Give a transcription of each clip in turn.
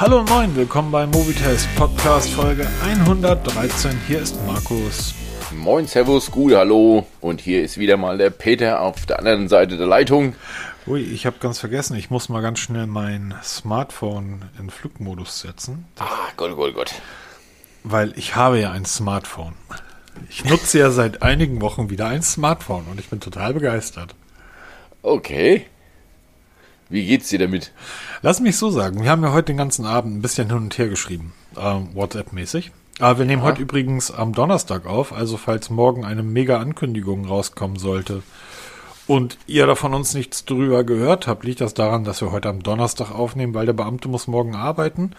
Hallo und moin, willkommen beim Movitest Podcast Folge 113. Hier ist Markus. Moin, Servus, gut, hallo. Und hier ist wieder mal der Peter auf der anderen Seite der Leitung. Ui, ich habe ganz vergessen, ich muss mal ganz schnell mein Smartphone in Flugmodus setzen. Ah, Gott, Gott, Gott. Weil ich habe ja ein Smartphone. Ich nutze ja seit einigen Wochen wieder ein Smartphone und ich bin total begeistert. Okay. Wie geht's dir damit? Lass mich so sagen, wir haben ja heute den ganzen Abend ein bisschen hin und her geschrieben, ähm, WhatsApp-mäßig. Aber wir nehmen Ja. heute übrigens am Donnerstag auf, also falls morgen eine mega Ankündigung rauskommen sollte und ihr da von uns nichts drüber gehört habt, liegt das daran, dass wir heute am Donnerstag aufnehmen, weil der Beamte muss morgen arbeiten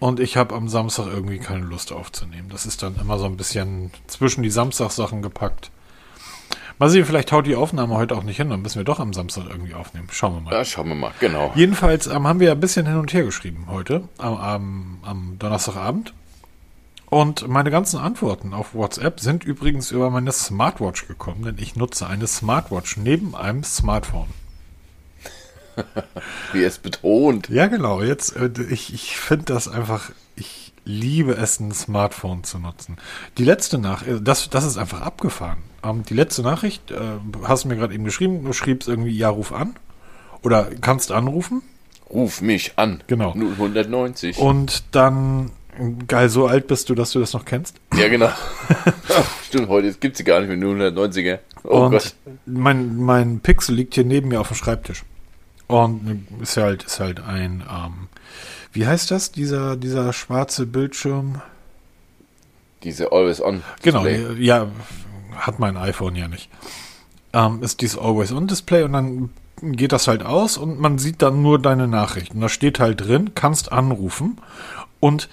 und ich habe am Samstag irgendwie keine Lust aufzunehmen. Das ist dann immer so ein bisschen zwischen die Samstagssachen gepackt. Mal sehen, vielleicht haut die Aufnahme heute auch nicht hin, dann müssen wir doch am Samstag irgendwie aufnehmen. Schauen wir mal. Ja, schauen wir mal, genau. Jedenfalls ähm, haben wir ein bisschen hin und her geschrieben heute, am, am, am Donnerstagabend. Und meine ganzen Antworten auf WhatsApp sind übrigens über meine Smartwatch gekommen, denn ich nutze eine Smartwatch neben einem Smartphone. Wie es betont. Ja, genau. Jetzt, äh, ich, ich finde das einfach, ich liebe es, ein Smartphone zu nutzen. Die letzte Nachricht, das, das ist einfach abgefahren. Ähm, die letzte Nachricht, äh, hast du mir gerade eben geschrieben, du schriebst irgendwie, ja, ruf an. Oder kannst anrufen. Ruf mich an. Genau. 090. Und dann, geil, so alt bist du, dass du das noch kennst. Ja, genau. Stimmt, heute gibt's sie gar nicht mit 090er. Oh und Gott. mein, mein Pixel liegt hier neben mir auf dem Schreibtisch. Und ist halt, ist halt ein, ähm, wie heißt das, dieser, dieser schwarze Bildschirm? Diese Always On. Genau, Display. ja, hat mein iPhone ja nicht. Ähm, ist dieses Always-On-Display und dann geht das halt aus und man sieht dann nur deine Nachrichten. Da steht halt drin, kannst anrufen und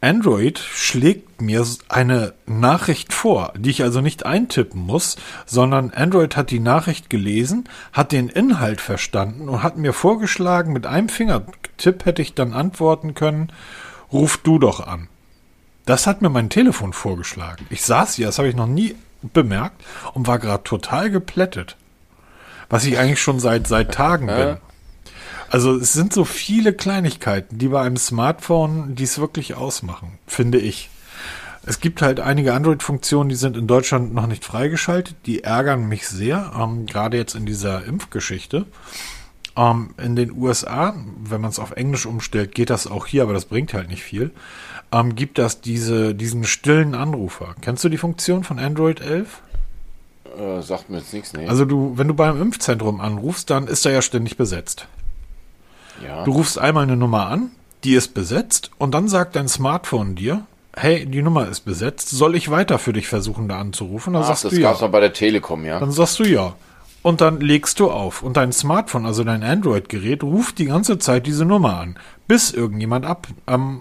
Android schlägt mir eine Nachricht vor, die ich also nicht eintippen muss, sondern Android hat die Nachricht gelesen, hat den Inhalt verstanden und hat mir vorgeschlagen, mit einem Fingertipp hätte ich dann antworten können, ruf du doch an. Das hat mir mein Telefon vorgeschlagen. Ich saß hier, das habe ich noch nie bemerkt und war gerade total geplättet. Was ich eigentlich schon seit, seit Tagen bin. Also es sind so viele Kleinigkeiten, die bei einem Smartphone dies wirklich ausmachen, finde ich. Es gibt halt einige Android-Funktionen, die sind in Deutschland noch nicht freigeschaltet. Die ärgern mich sehr, ähm, gerade jetzt in dieser Impfgeschichte. Ähm, in den USA, wenn man es auf Englisch umstellt, geht das auch hier, aber das bringt halt nicht viel. Ähm, gibt das diese, diesen stillen Anrufer. Kennst du die Funktion von Android 11? Äh, sagt mir jetzt nichts, nee. Also du, wenn du beim Impfzentrum anrufst, dann ist er ja ständig besetzt. Ja. Du rufst einmal eine Nummer an, die ist besetzt und dann sagt dein Smartphone dir, hey, die Nummer ist besetzt, soll ich weiter für dich versuchen, da anzurufen? Dann Ach, sagst das du ja. gab's noch bei der Telekom, ja. Dann sagst du ja. Und dann legst du auf. Und dein Smartphone, also dein Android-Gerät, ruft die ganze Zeit diese Nummer an, bis irgendjemand ab, ähm,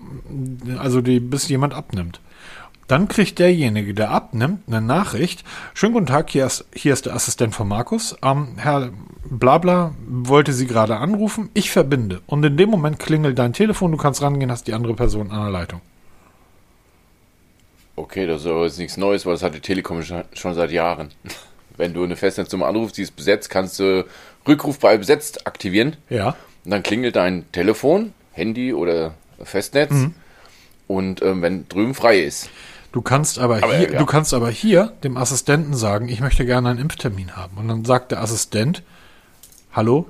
also die, bis jemand abnimmt. Dann kriegt derjenige, der abnimmt, eine Nachricht. Schönen guten Tag, hier ist, hier ist der Assistent von Markus. Ähm, Herr Blabla wollte Sie gerade anrufen. Ich verbinde. Und in dem Moment klingelt dein Telefon, du kannst rangehen, hast die andere Person an der Leitung. Okay, das ist aber jetzt nichts Neues, weil das hat die Telekom schon seit Jahren. Wenn du eine Festnetznummer anrufst, die ist besetzt, kannst du Rückruf bei besetzt aktivieren. Ja. Und dann klingelt dein Telefon, Handy oder Festnetz. Mhm. Und ähm, wenn drüben frei ist. Du kannst aber, Aber, hier, ja. du kannst aber hier dem Assistenten sagen, ich möchte gerne einen Impftermin haben. Und dann sagt der Assistent, hallo,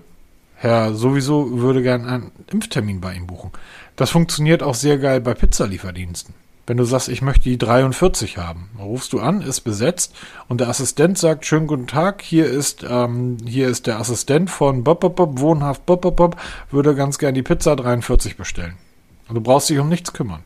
Herr sowieso würde gerne einen Impftermin bei ihm buchen. Das funktioniert auch sehr geil bei Pizzalieferdiensten. Wenn du sagst, ich möchte die 43 haben, dann rufst du an, ist besetzt und der Assistent sagt, schönen guten Tag, hier ist, ähm, hier ist der Assistent von Bob, Bob, Bob, Wohnhaft Bob, Bob, Bob, würde ganz gern die Pizza 43 bestellen. Und du brauchst dich um nichts kümmern.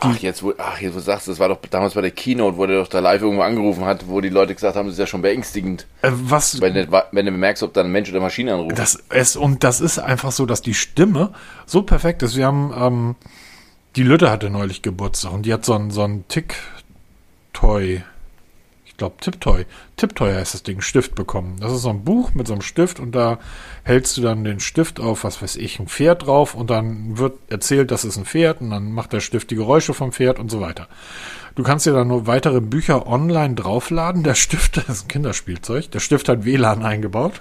Ach, jetzt wo, ach, jetzt wo du sagst, das war doch damals bei der Keynote, wo der doch da live irgendwo angerufen hat, wo die Leute gesagt haben, das ist ja schon beängstigend. Äh, was, Wenn du, wenn du merkst, ob da ein Mensch oder Maschine anruft. Das ist, und das ist einfach so, dass die Stimme so perfekt ist. Wir haben, ähm, die Lütte hatte neulich Geburtstag und die hat so ein, so ein Tick-Toy, glaube Tipptoy, Tipptoy heißt das Ding, Stift bekommen. Das ist so ein Buch mit so einem Stift und da hältst du dann den Stift auf, was weiß ich, ein Pferd drauf und dann wird erzählt, das ist ein Pferd und dann macht der Stift die Geräusche vom Pferd und so weiter. Du kannst dir dann nur weitere Bücher online draufladen. Der Stift, das ist ein Kinderspielzeug, der Stift hat WLAN eingebaut.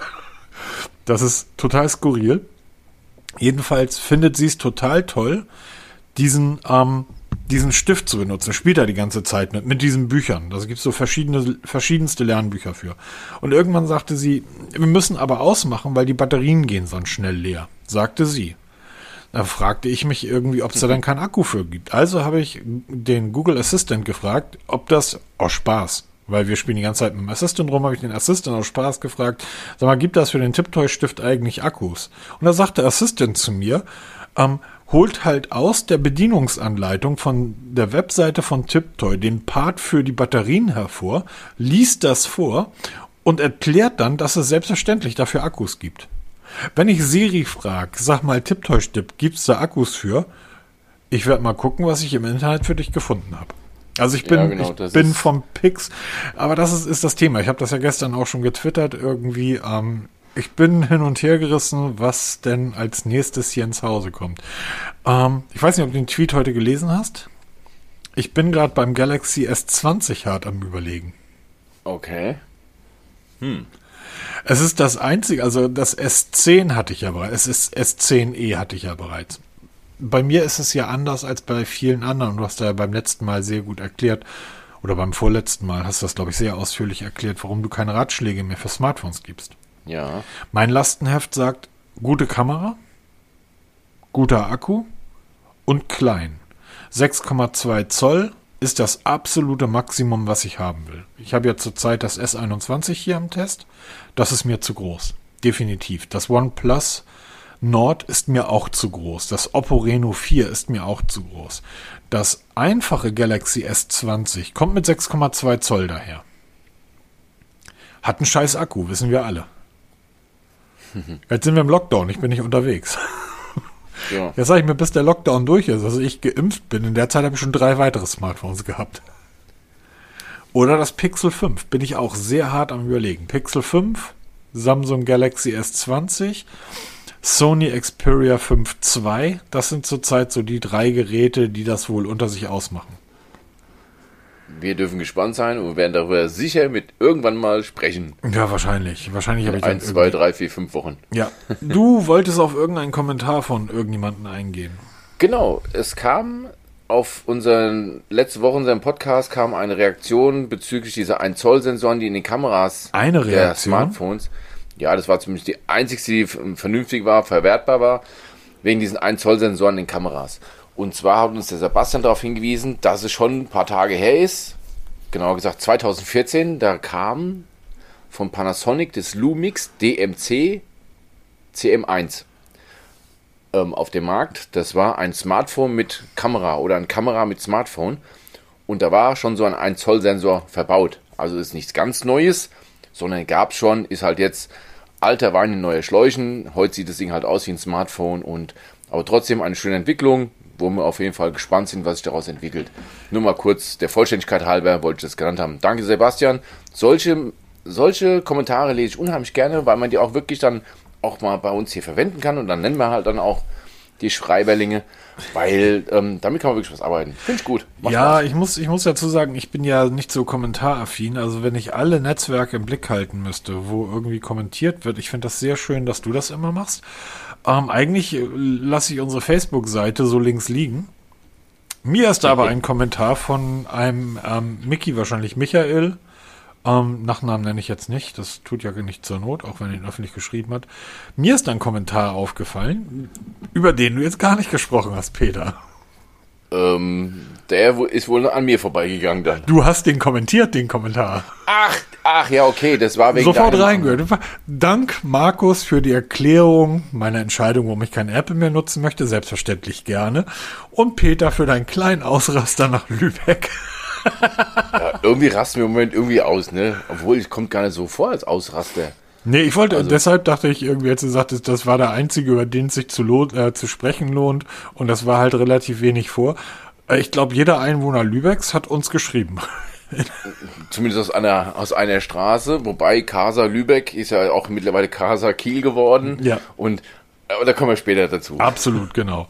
Das ist total skurril. Jedenfalls findet sie es total toll, diesen, ähm, diesen Stift zu benutzen. Spielt er die ganze Zeit mit, mit diesen Büchern. Da gibt es so verschiedene, verschiedenste Lernbücher für. Und irgendwann sagte sie, wir müssen aber ausmachen, weil die Batterien gehen sonst schnell leer, sagte sie. Da fragte ich mich irgendwie, ob es da dann keinen Akku für gibt. Also habe ich den Google Assistant gefragt, ob das aus Spaß, weil wir spielen die ganze Zeit mit dem Assistant rum, habe ich den Assistant aus Spaß gefragt, sag mal, gibt das für den Tiptoy-Stift eigentlich Akkus? Und da sagte Assistant zu mir, ähm, holt halt aus der Bedienungsanleitung von der Webseite von Tiptoy den Part für die Batterien hervor, liest das vor und erklärt dann, dass es selbstverständlich dafür Akkus gibt. Wenn ich Siri frage, sag mal Tipptoy-Stipp, gibt's da Akkus für? Ich werde mal gucken, was ich im Internet für dich gefunden habe. Also ich bin, ja, genau, ich bin vom Pix, aber das ist, ist das Thema. Ich habe das ja gestern auch schon getwittert irgendwie. Ähm, ich bin hin und her gerissen, was denn als nächstes hier ins Hause kommt. Ähm, ich weiß nicht, ob du den Tweet heute gelesen hast. Ich bin gerade beim Galaxy S20 hart am überlegen. Okay. Hm. Es ist das einzige, also das S10 hatte ich ja bereits, es ist S10e hatte ich ja bereits. Bei mir ist es ja anders als bei vielen anderen. Du hast ja beim letzten Mal sehr gut erklärt, oder beim vorletzten Mal hast du das, glaube ich, sehr ausführlich erklärt, warum du keine Ratschläge mehr für Smartphones gibst. Ja. Mein Lastenheft sagt, gute Kamera, guter Akku und klein. 6,2 Zoll ist das absolute Maximum, was ich haben will. Ich habe ja zurzeit das S21 hier im Test. Das ist mir zu groß. Definitiv. Das OnePlus Nord ist mir auch zu groß. Das Oppo Reno 4 ist mir auch zu groß. Das einfache Galaxy S20 kommt mit 6,2 Zoll daher. Hat einen scheiß Akku, wissen wir alle. Jetzt sind wir im Lockdown, ich bin nicht unterwegs. Ja. Jetzt sage ich mir, bis der Lockdown durch ist, also ich geimpft bin. In der Zeit habe ich schon drei weitere Smartphones gehabt. Oder das Pixel 5, bin ich auch sehr hart am überlegen. Pixel 5, Samsung Galaxy S20, Sony Xperia 5 II, das sind zurzeit so die drei Geräte, die das wohl unter sich ausmachen. Wir dürfen gespannt sein und werden darüber sicher mit irgendwann mal sprechen. Ja, wahrscheinlich. Wahrscheinlich habe ich Eins, zwei, drei, vier, fünf Wochen. Ja. Du wolltest auf irgendeinen Kommentar von irgendjemanden eingehen. Genau. Es kam auf unseren letzte Woche in unserem Podcast kam eine Reaktion bezüglich dieser 1 Zoll Sensoren, die in den Kameras eine Reaktion? der Smartphones. Ja, das war zumindest die einzige, die vernünftig war, verwertbar war, wegen diesen 1 Zoll Sensoren in den Kameras. Und zwar hat uns der Sebastian darauf hingewiesen, dass es schon ein paar Tage her ist, genauer gesagt 2014, da kam von Panasonic das Lumix DMC CM1 ähm, auf dem Markt. Das war ein Smartphone mit Kamera oder ein Kamera mit Smartphone. Und da war schon so ein 1 Zoll Sensor verbaut. Also ist nichts ganz Neues, sondern gab es schon, ist halt jetzt alter Wein in neue Schläuchen. Heute sieht das Ding halt aus wie ein Smartphone und aber trotzdem eine schöne Entwicklung wo wir auf jeden Fall gespannt sind, was sich daraus entwickelt. Nur mal kurz, der Vollständigkeit halber wollte ich das genannt haben. Danke, Sebastian. Solche, solche Kommentare lese ich unheimlich gerne, weil man die auch wirklich dann auch mal bei uns hier verwenden kann und dann nennen wir halt dann auch die Schreiberlinge, weil ähm, damit kann man wirklich was arbeiten. Finde ich gut. Macht ja, ich muss, ich muss dazu sagen, ich bin ja nicht so kommentaraffin. Also wenn ich alle Netzwerke im Blick halten müsste, wo irgendwie kommentiert wird, ich finde das sehr schön, dass du das immer machst. Ähm, eigentlich äh, lasse ich unsere Facebook-Seite so links liegen. Mir ist da aber ein Kommentar von einem ähm, Mickey, wahrscheinlich Michael. Ähm, Nachnamen nenne ich jetzt nicht, das tut ja nicht zur Not, auch wenn er ihn öffentlich geschrieben hat. Mir ist ein Kommentar aufgefallen, über den du jetzt gar nicht gesprochen hast, Peter. Ähm, der ist wohl an mir vorbeigegangen dann. Du hast den kommentiert, den Kommentar. Ach, ach ja, okay, das war wegen Sofort reingehört. Dank Markus für die Erklärung meiner Entscheidung, warum ich kein Apple mehr nutzen möchte, selbstverständlich gerne. Und Peter für deinen kleinen Ausraster nach Lübeck. ja, irgendwie rasten wir im Moment irgendwie aus, ne? Obwohl, es kommt gar nicht so vor als Ausraster. Nee, ich wollte, also, deshalb dachte ich irgendwie, als du sagtest, das war der einzige, über den es sich zu, äh, zu sprechen lohnt. Und das war halt relativ wenig vor. Äh, ich glaube, jeder Einwohner Lübecks hat uns geschrieben. Zumindest aus einer, aus einer Straße, wobei Casa Lübeck ist ja auch mittlerweile Casa Kiel geworden. Ja. Und aber da kommen wir später dazu. Absolut, genau.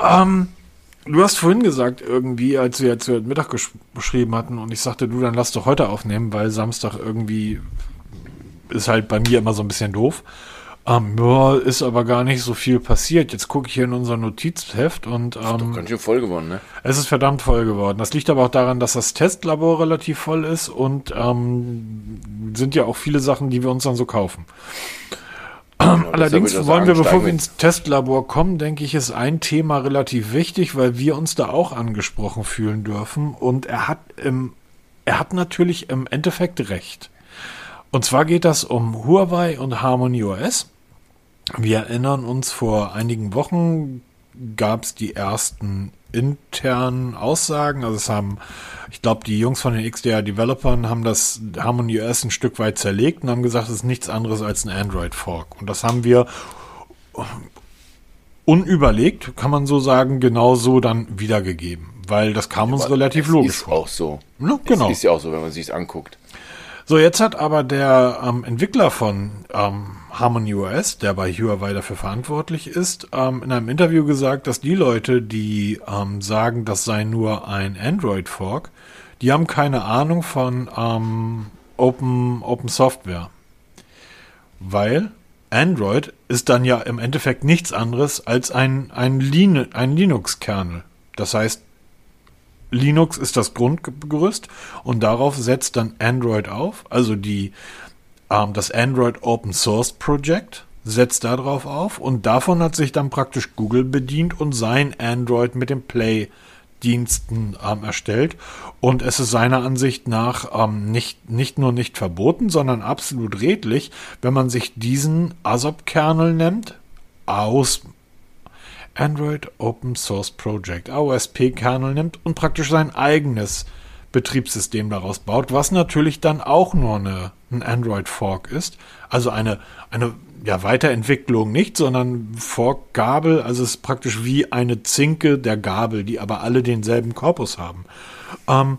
ähm, du hast vorhin gesagt, irgendwie, als wir jetzt Mittag geschrieben hatten und ich sagte, du, dann lass doch heute aufnehmen, weil Samstag irgendwie ist halt bei mir immer so ein bisschen doof. Ähm, ja, ist aber gar nicht so viel passiert. Jetzt gucke ich hier in unser Notizheft und Doch ähm, ganz schön voll geworden, ne? es ist verdammt voll geworden. Das liegt aber auch daran, dass das Testlabor relativ voll ist und ähm, sind ja auch viele Sachen, die wir uns dann so kaufen. Genau, Allerdings wollen wir, bevor wir ins Testlabor kommen, denke ich, ist ein Thema relativ wichtig, weil wir uns da auch angesprochen fühlen dürfen. Und er hat im, er hat natürlich im Endeffekt recht. Und zwar geht das um Huawei und Harmony OS. Wir erinnern uns, vor einigen Wochen gab es die ersten internen Aussagen. Also es haben, ich glaube, die Jungs von den XDR-Developern haben das Harmony OS ein Stück weit zerlegt und haben gesagt, es ist nichts anderes als ein Android-Fork. Und das haben wir unüberlegt, kann man so sagen, genau so dann wiedergegeben. Weil das kam uns relativ logisch Ist vor. auch so. Ja, genau. Es ist ja auch so, wenn man sich anguckt. So, jetzt hat aber der ähm, Entwickler von ähm, Harmony OS, der bei Huawei dafür verantwortlich ist, ähm, in einem Interview gesagt, dass die Leute, die ähm, sagen, das sei nur ein Android-Fork, die haben keine Ahnung von ähm, Open, Open Software. Weil Android ist dann ja im Endeffekt nichts anderes als ein, ein, Lin ein Linux-Kernel. Das heißt, Linux ist das Grundgerüst und darauf setzt dann Android auf. Also die, ähm, das Android Open Source Project setzt darauf auf und davon hat sich dann praktisch Google bedient und sein Android mit dem Play Diensten ähm, erstellt und es ist seiner Ansicht nach ähm, nicht, nicht nur nicht verboten, sondern absolut redlich, wenn man sich diesen ASOP-Kernel nimmt, aus Android Open Source Project, AOSP-Kernel nimmt und praktisch sein eigenes Betriebssystem daraus baut, was natürlich dann auch nur eine, ein Android-Fork ist. Also eine, eine ja, Weiterentwicklung nicht, sondern Fork-Gabel, also es ist praktisch wie eine Zinke der Gabel, die aber alle denselben Korpus haben. Ähm,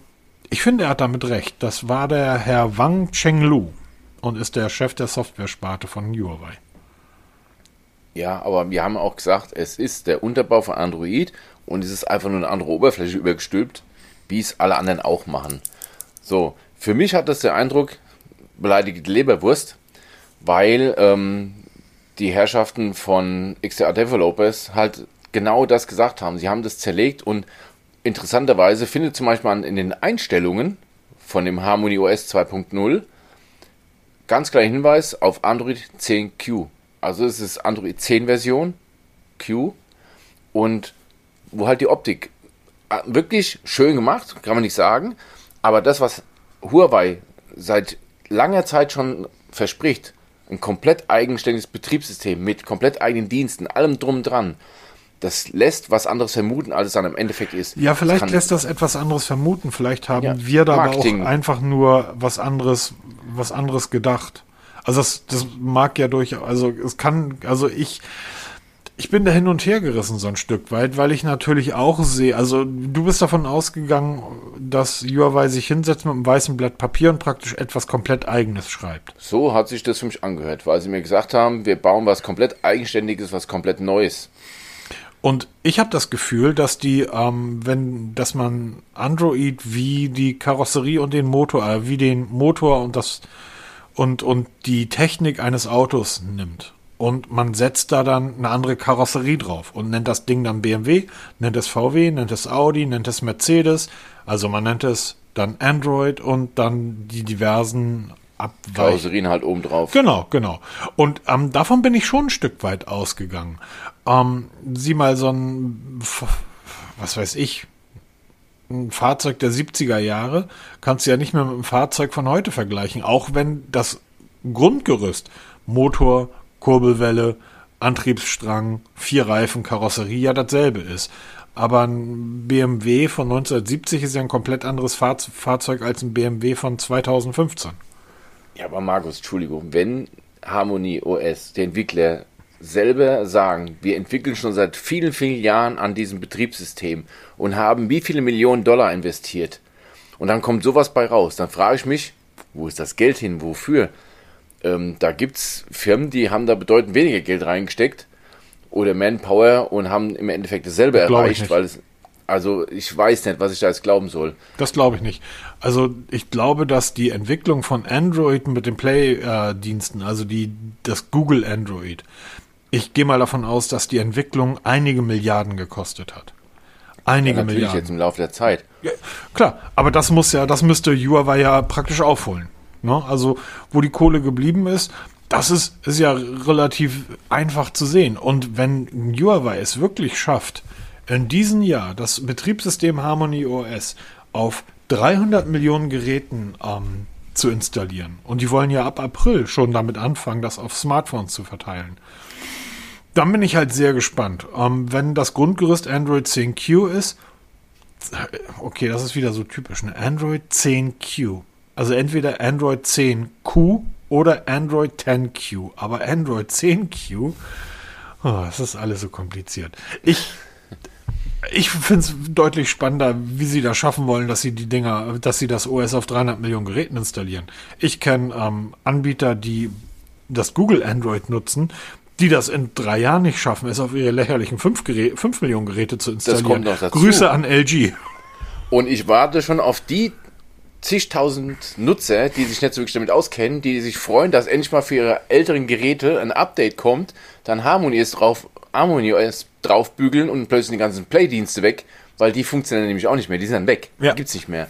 ich finde, er hat damit recht. Das war der Herr Wang Chenglu und ist der Chef der Software-Sparte von Huawei. Ja, aber wir haben auch gesagt, es ist der Unterbau von Android und es ist einfach nur eine andere Oberfläche übergestülpt, wie es alle anderen auch machen. So, für mich hat das der Eindruck, beleidigte Leberwurst, weil ähm, die Herrschaften von XDR Developers halt genau das gesagt haben. Sie haben das zerlegt und interessanterweise findet zum Beispiel in den Einstellungen von dem Harmony OS 2.0 ganz klar Hinweis auf Android 10Q. Also es ist Android 10 Version Q und wo halt die Optik äh, wirklich schön gemacht, kann man nicht sagen, aber das, was Huawei seit langer Zeit schon verspricht, ein komplett eigenständiges Betriebssystem mit komplett eigenen Diensten, allem drum dran, das lässt was anderes vermuten, als es dann im Endeffekt ist. Ja, vielleicht kann, lässt das etwas anderes vermuten. Vielleicht haben Ja, wir da aber auch einfach nur was anderes, was anderes gedacht. Also das, das mag ja durchaus, also es kann, also ich, ich bin da hin und her gerissen so ein Stück weit, weil ich natürlich auch sehe, also du bist davon ausgegangen, dass Huawei sich hinsetzt mit einem weißen Blatt Papier und praktisch etwas komplett eigenes schreibt. So hat sich das für mich angehört, weil sie mir gesagt haben, wir bauen was komplett Eigenständiges, was komplett Neues. Und ich habe das Gefühl, dass die, ähm, wenn, dass man Android wie die Karosserie und den Motor, äh, wie den Motor und das und und die Technik eines Autos nimmt und man setzt da dann eine andere Karosserie drauf und nennt das Ding dann BMW, nennt es VW, nennt es Audi, nennt es Mercedes, also man nennt es dann Android und dann die diversen Abweichungen. Karosserien halt oben drauf. Genau, genau. Und ähm, davon bin ich schon ein Stück weit ausgegangen. Ähm, sieh mal so ein, was weiß ich, ein Fahrzeug der 70er Jahre kannst du ja nicht mehr mit einem Fahrzeug von heute vergleichen, auch wenn das Grundgerüst, Motor, Kurbelwelle, Antriebsstrang, vier Reifen, Karosserie ja dasselbe ist. Aber ein BMW von 1970 ist ja ein komplett anderes Fahr Fahrzeug als ein BMW von 2015. Ja, aber Markus, Entschuldigung, wenn Harmony OS, der Entwickler, selber sagen, wir entwickeln schon seit vielen, vielen Jahren an diesem Betriebssystem und haben wie viele Millionen Dollar investiert und dann kommt sowas bei raus, dann frage ich mich, wo ist das Geld hin, wofür? Ähm, da gibt es Firmen, die haben da bedeutend weniger Geld reingesteckt oder Manpower und haben im Endeffekt dasselbe ich erreicht, weil es Also ich weiß nicht, was ich da jetzt glauben soll. Das glaube ich nicht. Also ich glaube, dass die Entwicklung von Android mit den Play-Diensten, also die, das Google Android, ich gehe mal davon aus, dass die Entwicklung einige Milliarden gekostet hat. Einige ja, natürlich Milliarden. jetzt im Laufe der Zeit. Ja, klar, aber das muss ja, das müsste Huawei ja praktisch aufholen. Ne? Also, wo die Kohle geblieben ist, das ist, ist ja relativ einfach zu sehen. Und wenn Huawei es wirklich schafft, in diesem Jahr das Betriebssystem Harmony OS auf 300 Millionen Geräten ähm, zu installieren, und die wollen ja ab April schon damit anfangen, das auf Smartphones zu verteilen, dann bin ich halt sehr gespannt. Ähm, wenn das Grundgerüst Android 10Q ist, okay, das ist wieder so typisch, ne? Android 10Q. Also entweder Android 10Q oder Android 10Q. Aber Android 10Q, oh, das ist alles so kompliziert. Ich, ich finde es deutlich spannender, wie sie das schaffen wollen, dass sie die Dinger, dass sie das OS auf 300 Millionen Geräten installieren. Ich kenne ähm, Anbieter, die das Google Android nutzen, die das in drei Jahren nicht schaffen, es auf ihre lächerlichen 5, 5 Millionen Geräte zu installieren. Das kommt noch dazu. Grüße an LG. Und ich warte schon auf die zigtausend Nutzer, die sich nicht so wirklich damit auskennen, die sich freuen, dass endlich mal für ihre älteren Geräte ein Update kommt, dann Harmony ist drauf, Harmony OS draufbügeln und plötzlich die ganzen Play-Dienste weg, weil die funktionieren nämlich auch nicht mehr, die sind dann weg, Ja. die gibt's nicht mehr.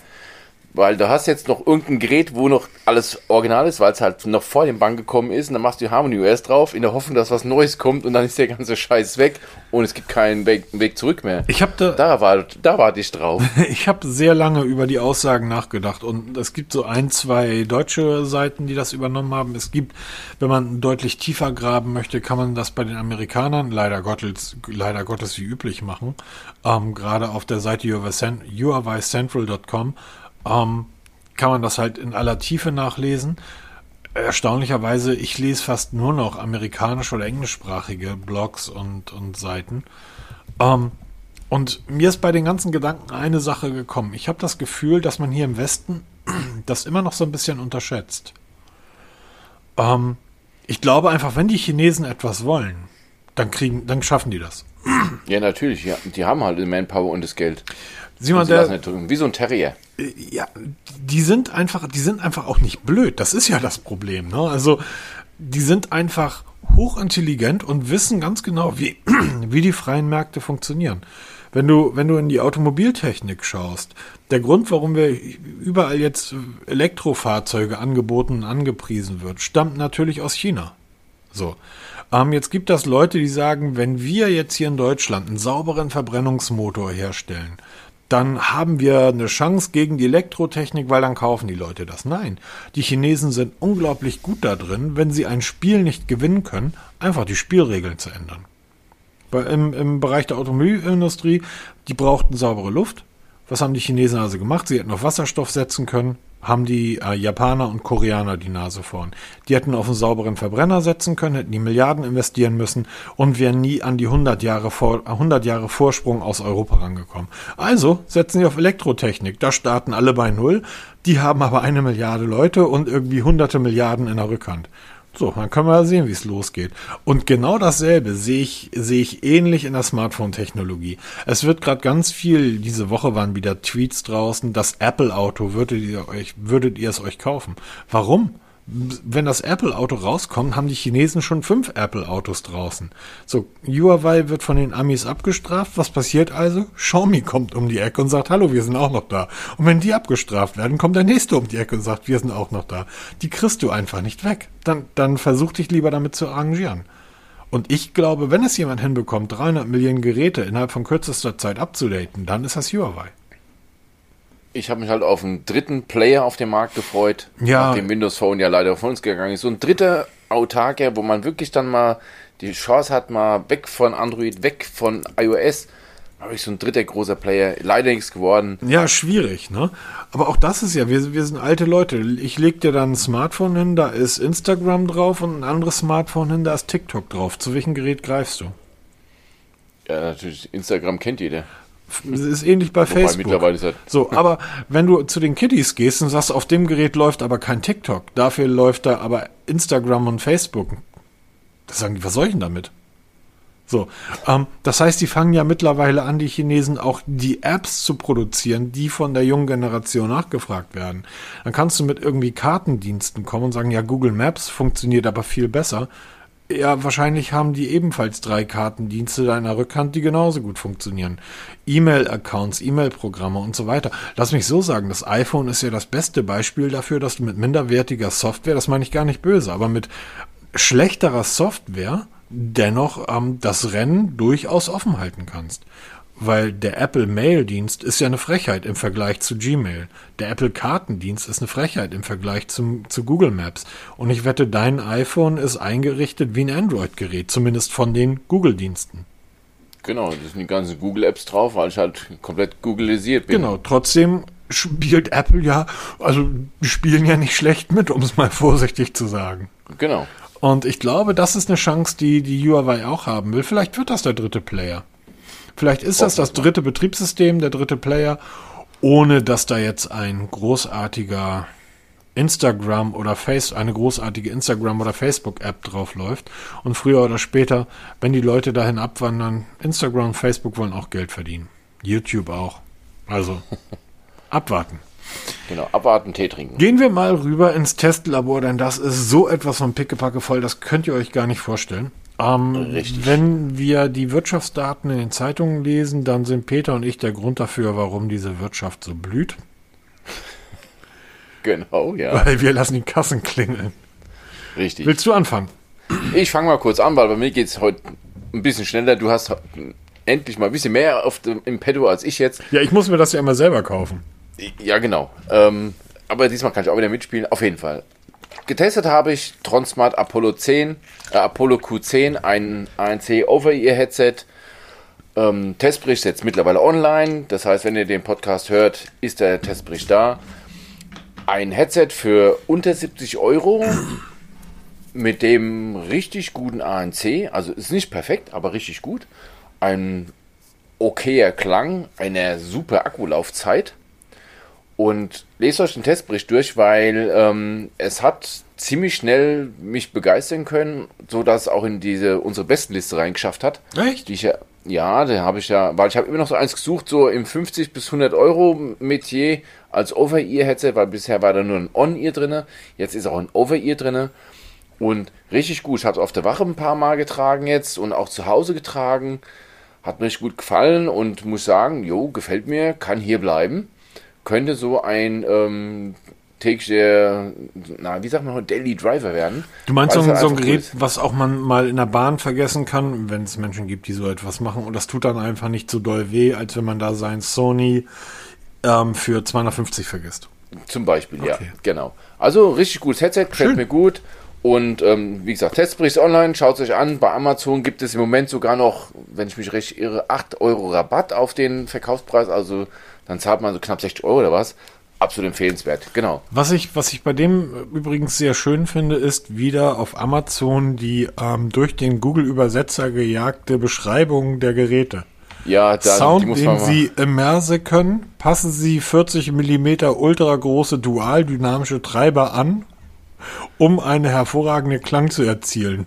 Weil du hast jetzt noch irgendein Gerät, wo noch alles original ist, weil es halt noch vor dem Bank gekommen ist und dann machst du Harmony OS drauf, in der Hoffnung, dass was Neues kommt und dann ist der ganze Scheiß weg und es gibt keinen Weg, Weg zurück mehr. Ich habe da, Da warte da warte ich drauf. Ich habe sehr lange über die Aussagen nachgedacht und es gibt so ein, zwei deutsche Seiten, die das übernommen haben. Es gibt, wenn man deutlich tiefer graben möchte, kann man das bei den Amerikanern leider Gottes, leider Gottes wie üblich machen. Ähm, Gerade auf der Seite huawei-central.com ähm, kann man das halt in aller Tiefe nachlesen. Erstaunlicherweise, ich lese fast nur noch amerikanisch- oder englischsprachige Blogs und, und Seiten. Ähm, und mir ist bei den ganzen Gedanken eine Sache gekommen. Ich habe das Gefühl, dass man hier im Westen das immer noch so ein bisschen unterschätzt. Ähm, ich glaube einfach, wenn die Chinesen etwas wollen, dann kriegen, dann schaffen die das. Ja, natürlich, ja. Die haben halt die Manpower und das Geld. Sieh mal, der, drücken. Wie so ein Terrier. Ja, die sind einfach, die sind einfach auch nicht blöd. Das ist ja das Problem. Ne? Also die sind einfach hochintelligent und wissen ganz genau, wie, wie die freien Märkte funktionieren. Wenn du, wenn du in die Automobiltechnik schaust, der Grund, warum wir überall jetzt Elektrofahrzeuge angeboten und angepriesen wird, stammt natürlich aus China. So. Ähm, jetzt gibt es Leute, die sagen, wenn wir jetzt hier in Deutschland einen sauberen Verbrennungsmotor herstellen, dann haben wir eine Chance gegen die Elektrotechnik, weil dann kaufen die Leute das. Nein, die Chinesen sind unglaublich gut da drin, wenn sie ein Spiel nicht gewinnen können, einfach die Spielregeln zu ändern. Im, Im Bereich der Automobilindustrie, die brauchten saubere Luft. Was haben die Chinesen also gemacht? Sie hätten auf Wasserstoff setzen können, haben die äh, Japaner und Koreaner die Nase vorn. Die hätten auf einen sauberen Verbrenner setzen können, hätten die Milliarden investieren müssen und wären nie an die 100 Jahre, vor, 100 Jahre Vorsprung aus Europa rangekommen. Also setzen sie auf Elektrotechnik. Da starten alle bei Null. Die haben aber eine Milliarde Leute und irgendwie hunderte Milliarden in der Rückhand. So, dann können wir sehen, wie es losgeht. Und genau dasselbe sehe ich, sehe ich ähnlich in der Smartphone-Technologie. Es wird gerade ganz viel, diese Woche waren wieder Tweets draußen, das Apple-Auto, würdet ihr euch, würdet ihr es euch kaufen? Warum? Wenn das Apple-Auto rauskommt, haben die Chinesen schon fünf Apple-Autos draußen. So, Huawei wird von den Amis abgestraft. Was passiert also? Xiaomi kommt um die Ecke und sagt, hallo, wir sind auch noch da. Und wenn die abgestraft werden, kommt der nächste um die Ecke und sagt, wir sind auch noch da. Die kriegst du einfach nicht weg. Dann, dann versuch dich lieber damit zu arrangieren. Und ich glaube, wenn es jemand hinbekommt, 300 Millionen Geräte innerhalb von kürzester Zeit abzudaten, dann ist das Huawei. Ich habe mich halt auf einen dritten Player auf dem Markt gefreut, Ja. nachdem Windows Phone ja leider von uns gegangen ist. So ein dritter Autarker, wo man wirklich dann mal die Chance hat, mal weg von Android, weg von iOS. Habe ich so ein dritter großer Player. Leider nichts geworden. Ja, schwierig, ne? Aber auch das ist ja, wir, wir sind alte Leute. Ich leg dir dann ein Smartphone hin, da ist Instagram drauf und ein anderes Smartphone hin, da ist TikTok drauf. Zu welchem Gerät greifst du? Ja, natürlich, Instagram kennt jeder. Es ist ähnlich bei Wobei Facebook. So, aber wenn du zu den Kiddies gehst und sagst, auf dem Gerät läuft aber kein TikTok, dafür läuft da aber Instagram und Facebook. Da sagen die, was soll ich denn damit? So, ähm, das heißt, die fangen ja mittlerweile an, die Chinesen auch die Apps zu produzieren, die von der jungen Generation nachgefragt werden. Dann kannst du mit irgendwie Kartendiensten kommen und sagen, ja, Google Maps funktioniert aber viel besser. Ja, wahrscheinlich haben die ebenfalls drei Kartendienste deiner Rückhand, die genauso gut funktionieren. E-Mail-Accounts, E-Mail-Programme und so weiter. Lass mich so sagen, das iPhone ist ja das beste Beispiel dafür, dass du mit minderwertiger Software, das meine ich gar nicht böse, aber mit schlechterer Software dennoch ähm, das Rennen durchaus offen halten kannst. Weil der Apple Mail-Dienst ist ja eine Frechheit im Vergleich zu Gmail. Der Apple Kartendienst ist eine Frechheit im Vergleich zum, zu Google Maps. Und ich wette, dein iPhone ist eingerichtet wie ein Android-Gerät, zumindest von den Google-Diensten. Genau, das sind die ganzen Google-Apps drauf, weil ich halt komplett Googleisiert bin. Genau, trotzdem spielt Apple ja, also die spielen ja nicht schlecht mit, um es mal vorsichtig zu sagen. Genau. Und ich glaube, das ist eine Chance, die die Huawei auch haben will. Vielleicht wird das der dritte Player. Vielleicht ist das das dritte Betriebssystem, der dritte Player, ohne dass da jetzt ein großartiger Instagram oder Face, eine großartige Instagram oder Facebook App drauf läuft. Und früher oder später, wenn die Leute dahin abwandern, Instagram und Facebook wollen auch Geld verdienen. YouTube auch. Also abwarten. Genau, abwarten, Tee trinken. Gehen wir mal rüber ins Testlabor, denn das ist so etwas von Pickepacke voll, das könnt ihr euch gar nicht vorstellen. Ähm, Richtig. Wenn wir die Wirtschaftsdaten in den Zeitungen lesen, dann sind Peter und ich der Grund dafür, warum diese Wirtschaft so blüht. Genau, ja. Weil wir lassen die Kassen klingeln. Richtig. Willst du anfangen? Ich fange mal kurz an, weil bei mir geht es heute ein bisschen schneller. Du hast endlich mal ein bisschen mehr auf dem, im Petto als ich jetzt. Ja, ich muss mir das ja immer selber kaufen. Ja, genau. Ähm, aber diesmal kann ich auch wieder mitspielen. Auf jeden Fall. Getestet habe ich Tronsmart Apollo 10, äh, Apollo Q10, ein ANC Over-Ear-Headset. Ähm, Testbericht ist jetzt mittlerweile online. Das heißt, wenn ihr den Podcast hört, ist der Testbericht da. Ein Headset für unter 70 Euro mit dem richtig guten ANC. Also ist nicht perfekt, aber richtig gut. Ein okayer Klang, eine super Akkulaufzeit. Und lest euch den Testbericht durch, weil ähm, es hat ziemlich schnell mich begeistern können, so dass es auch in diese unsere Bestenliste reingeschafft hat. Echt? Die ich ja, ja, da habe ich ja, weil ich habe immer noch so eins gesucht, so im 50 bis 100 Euro Metier als Over-Ear-Headset, weil bisher war da nur ein On-Ear drinne, jetzt ist auch ein Over-Ear drinne und richtig gut. Ich habe es auf der Wache ein paar Mal getragen jetzt und auch zu Hause getragen, hat mir richtig gut gefallen und muss sagen, jo, gefällt mir, kann hier bleiben könnte so ein ähm, täglicher, na, wie sagt man heute, Daily Driver werden. Du meinst so so ein Gerät, ist. was auch man mal in der Bahn vergessen kann, wenn es Menschen gibt, die so etwas machen. Und das tut dann einfach nicht so doll weh, als wenn man da sein Sony ähm, für 250 vergisst. Zum Beispiel, ja, Okay. genau. Also richtig gutes Headset, gefällt mir gut. Und ähm, wie gesagt, Testbericht online, schaut es euch an. Bei Amazon gibt es im Moment sogar noch, wenn ich mich recht irre, 8 Euro Rabatt auf den Verkaufspreis. Also dann zahlt man so knapp 60 Euro oder was. Absolut empfehlenswert, genau. Was ich, was ich bei dem äh, übrigens sehr schön finde, ist wieder auf Amazon die ähm, durch den Google-Übersetzer gejagte Beschreibung der Geräte. Ja, da, Sound, den. Sie immerse können, passen Sie 40 mm ultra große dual-dynamische Treiber an, um eine hervorragende Klang zu erzielen.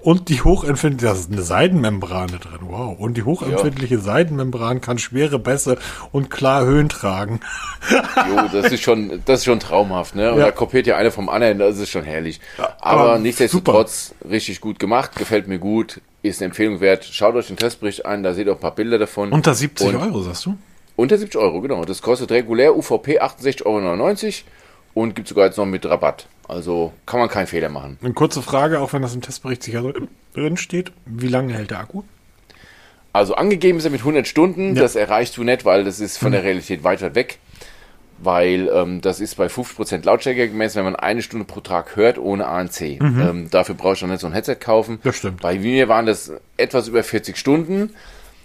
Und die hochempfindliche, das ist eine Seidenmembrane drin, wow. Und die hochempfindliche Seidenmembran kann schwere Bässe und klar Höhen tragen. Jo, das ist schon, das ist schon traumhaft, ne? Und Ja. da kopiert ja einer vom anderen, das ist schon herrlich. Ja, aber, aber nichtsdestotrotz richtig gut gemacht, gefällt mir gut, ist eine Empfehlung wert. Schaut euch den Testbericht an, da seht ihr auch ein paar Bilder davon. Unter 70 Und- Euro, sagst du? Unter 70 Euro, genau. Das kostet regulär UVP 68,99 Euro und gibt sogar jetzt noch mit Rabatt. Also kann man keinen Fehler machen. Eine kurze Frage, auch wenn das im Testbericht sicher drin steht. Wie lange hält der Akku? Also angegeben ist er mit 100 Stunden. Ja. Mhm. Das erreichst du nicht, weil das ist von der Realität weit, weit weg. Weil ähm, das ist bei 50% Lautstärke gemessen, wenn man eine Stunde pro Tag hört ohne ANC. Ähm, dafür brauche ich dann nicht so ein Headset kaufen. Mhm. Das stimmt. Bei mir waren das etwas über 40 Stunden.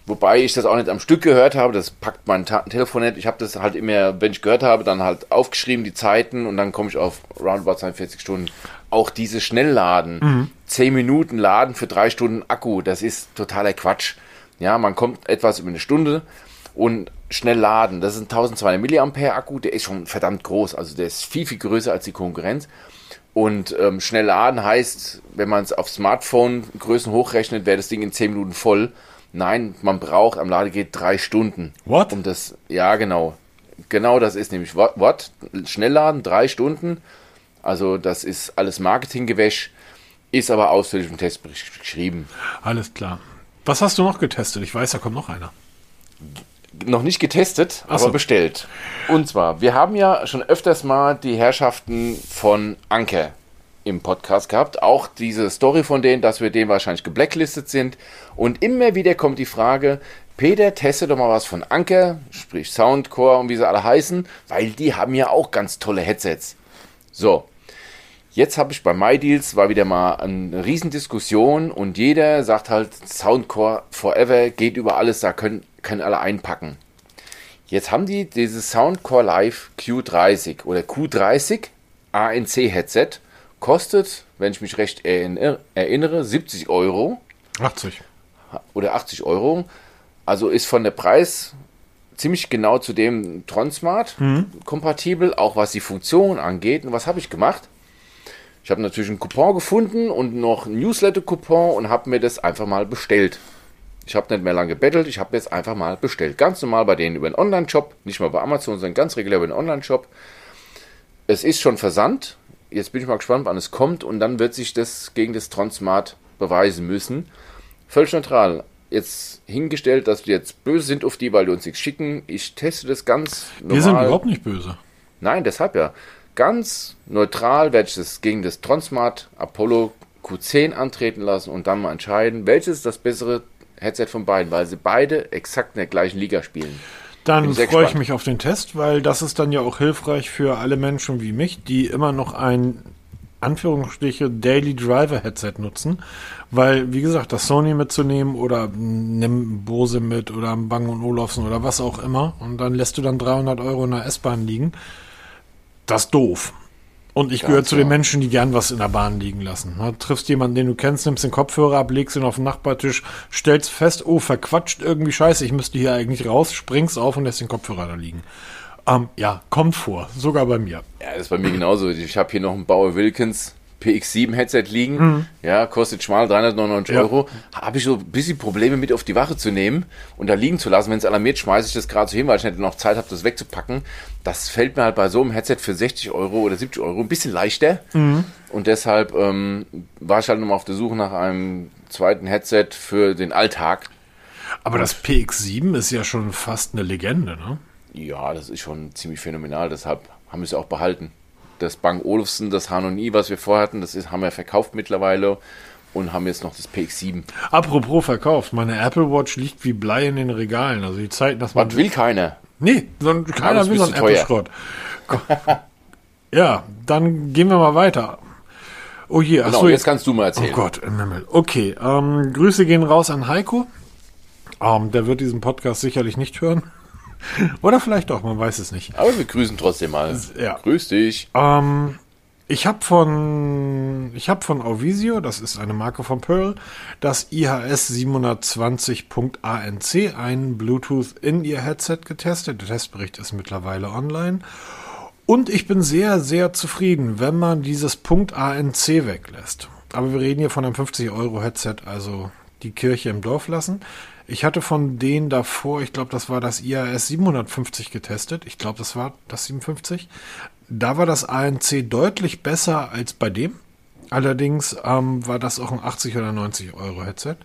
Wobei ich das auch nicht am Stück gehört habe, das packt mein Ta Telefon nicht. Ich habe das halt immer, wenn ich gehört habe, dann halt aufgeschrieben, die Zeiten und dann komme ich auf roundabout 42 Stunden. Auch diese Schnellladen, 10 Minuten Laden für drei Stunden Akku, das ist totaler Quatsch. Ja, man kommt etwas über eine Stunde und schnell laden. Das ist ein 1200 mAh Akku, der ist schon verdammt groß, also der ist viel, viel größer als die Konkurrenz. Und ähm, schnell laden heißt, wenn man es auf Smartphone-Größen hochrechnet, wäre das Ding in 10 Minuten voll. Nein, man braucht am Ladegerät drei Stunden. What? Um das, ja, genau. Genau das ist nämlich what, what? Schnellladen, drei Stunden. Also das ist alles Marketinggewäsch, ist aber ausführlich im Testbericht geschrieben. Alles klar. Was hast du noch getestet? Ich weiß, da kommt noch einer. Noch nicht getestet, Ach so. aber bestellt. Und zwar, wir haben ja schon öfters mal die Herrschaften von Anker im Podcast gehabt. Auch diese Story von denen, dass wir denen wahrscheinlich geblacklistet sind. Und immer wieder kommt die Frage, Peter, teste doch mal was von Anker, sprich Soundcore und wie sie alle heißen, weil die haben ja auch ganz tolle Headsets. So, Jetzt habe ich bei MyDeals war wieder mal eine Riesendiskussion und jeder sagt halt Soundcore Forever geht über alles, da können, können alle einpacken. Jetzt haben die dieses Soundcore Live Q30 oder Q30 ANC Headset kostet, wenn ich mich recht erinnere, erinnere 70 Euro 80. oder 80 Euro. Also ist von der Preis ziemlich genau zu dem Tronsmart kompatibel, auch was die Funktion angeht. Und was habe ich gemacht? Ich habe natürlich einen Coupon gefunden und noch einen Newsletter-Coupon und habe mir das einfach mal bestellt. Ich habe nicht mehr lange gebettelt, ich habe jetzt einfach mal bestellt. Ganz normal bei denen über den Online-Shop, nicht mal bei Amazon, sondern ganz regulär über den Online-Shop. Es ist schon versandt. Jetzt bin ich mal gespannt, wann es kommt und dann wird sich das gegen das Tronsmart beweisen müssen. Völlig neutral. Jetzt hingestellt, dass wir jetzt böse sind auf die, weil die uns nichts schicken. Ich teste das ganz normal. Wir sind überhaupt nicht böse. Nein, deshalb ja. Ganz neutral werde ich das gegen das Tronsmart Apollo Q10 antreten lassen und dann mal entscheiden, welches das bessere Headset von beiden, weil sie beide exakt in der gleichen Liga spielen. Dann freue ich mich auf den Test, weil das ist dann ja auch hilfreich für alle Menschen wie mich, die immer noch ein Anführungsstriche Daily Driver Headset nutzen, weil wie gesagt, das Sony mitzunehmen oder nimm Bose mit oder Bang und Olufsen oder was auch immer und dann lässt du dann 300 Euro in der S-Bahn liegen, das ist doof. Und ich gehöre zu den Menschen, die gern was in der Bahn liegen lassen. Du triffst jemanden, den du kennst, nimmst den Kopfhörer ab, legst ihn auf den Nachbartisch, stellst fest, oh, verquatscht irgendwie scheiße, ich müsste hier eigentlich raus, springst auf und lässt den Kopfhörer da liegen. Ähm, ja, kommt vor, sogar bei mir. Ja, das ist bei mir genauso. Ich habe hier noch ein Bauer Wilkins PX7 Headset liegen. Ja, kostet schmal 399 Mhm. Ja. Euro. Habe ich so ein bisschen Probleme mit auf die Wache zu nehmen und da liegen zu lassen. Wenn es alarmiert, schmeiße ich das gerade so hin, weil ich nicht noch Zeit habe, das wegzupacken. Das fällt mir halt bei so einem Headset für 60 Euro oder 70 Euro ein bisschen leichter. Mhm. Und deshalb ähm, war ich halt nochmal auf der Suche nach einem zweiten Headset für den Alltag. Aber das PX7 ist ja schon fast eine Legende, ne? Ja, das ist schon ziemlich phänomenal. Deshalb haben wir es auch behalten. Das Bang Olufsen, das H&I, was wir vorher hatten, das ist, haben wir verkauft mittlerweile und haben jetzt noch das PX7. Apropos verkauft, meine Apple Watch liegt wie Blei in den Regalen. Also die Zeiten, dass man Was will keiner? Nee, so ein, keiner will so einen. Apple-Schrott. ja, dann gehen wir mal weiter. Oh je, Genau, achso, jetzt kannst du mal Oh erzählen. Gott, im Himmel. Okay, ähm, Grüße gehen raus an Heiko. Ähm, der wird diesen Podcast sicherlich nicht hören. Oder vielleicht doch, man weiß es nicht. Aber wir grüßen trotzdem mal. Ja. Grüß dich. Ähm, ich habe von ich habe von Auvisio, das ist eine Marke von Pearl, das IHS 720.ANC, ein Bluetooth in ihr Headset getestet. Der Testbericht ist mittlerweile online. Und ich bin sehr, sehr zufrieden, wenn man dieses Punkt ANC weglässt. Aber wir reden hier von einem 50-Euro-Headset, also die Kirche im Dorf lassen. Ich hatte von denen davor, ich glaube, das war das IAS 750 getestet. Ich glaube, das war das 57. Da war das ANC deutlich besser als bei dem. Allerdings ähm, war das auch ein 80 oder 90 Euro Headset.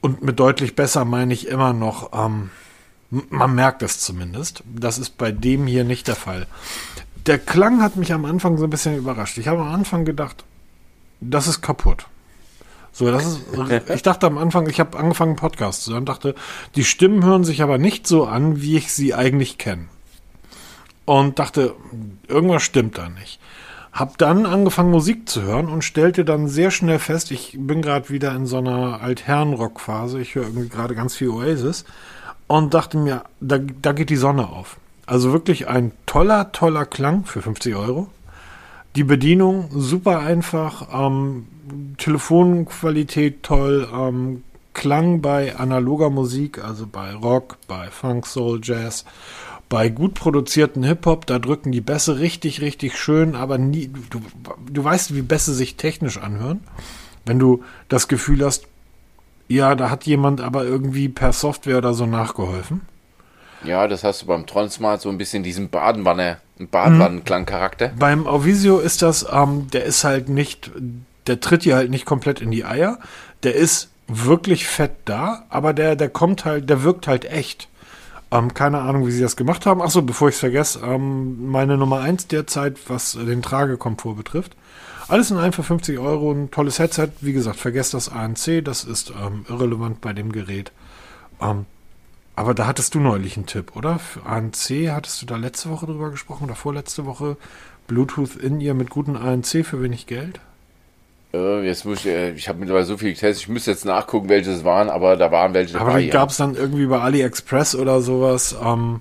Und mit deutlich besser meine ich immer noch, ähm, man merkt es zumindest. Das ist bei dem hier nicht der Fall. Der Klang hat mich am Anfang so ein bisschen überrascht. Ich habe am Anfang gedacht, das ist kaputt. So, das ist, ich dachte am Anfang, ich habe angefangen einen Podcast zu hören, dachte, die Stimmen hören sich aber nicht so an, wie ich sie eigentlich kenne. Und dachte, irgendwas stimmt da nicht. Hab dann angefangen Musik zu hören und stellte dann sehr schnell fest, ich bin gerade wieder in so einer Altherrenrock-Phase, ich höre irgendwie gerade ganz viel Oasis und dachte mir, da, da geht die Sonne auf. Also wirklich ein toller, toller Klang für 50 Euro. Die Bedienung super einfach, ähm, Telefonqualität toll, ähm, Klang bei analoger Musik, also bei Rock, bei Funk, Soul, Jazz, bei gut produzierten Hip-Hop, da drücken die Bässe richtig, richtig schön, aber nie, du, du weißt, wie Bässe sich technisch anhören. Wenn du das Gefühl hast, ja, da hat jemand aber irgendwie per Software oder so nachgeholfen. Ja, das hast du beim Tronsmart so ein bisschen diesen Badenwanne, Badenwannenklangcharakter. Mhm. Beim Auvisio ist das, ähm, der ist halt nicht, der tritt hier halt nicht komplett in die Eier. Der ist wirklich fett da, aber der, der kommt halt, der wirkt halt echt. Ähm, keine Ahnung, wie sie das gemacht haben. Achso, bevor ich es vergesse, ähm, meine Nummer 1 derzeit, was den Tragekomfort betrifft. Alles in allem für 50 Euro, ein tolles Headset. Wie gesagt, vergesst das ANC, das ist ähm, irrelevant bei dem Gerät. Ähm, aber da hattest du neulich einen Tipp, oder? Für ANC hattest du da letzte Woche drüber gesprochen oder vorletzte Woche? Bluetooth in ihr mit guten ANC für wenig Geld? Äh, jetzt muss ich, äh, ich habe mittlerweile so viel getestet, ich müsste jetzt nachgucken, welche es waren, aber da waren welche aber dabei. Aber die gab es dann irgendwie bei AliExpress oder sowas. Ähm,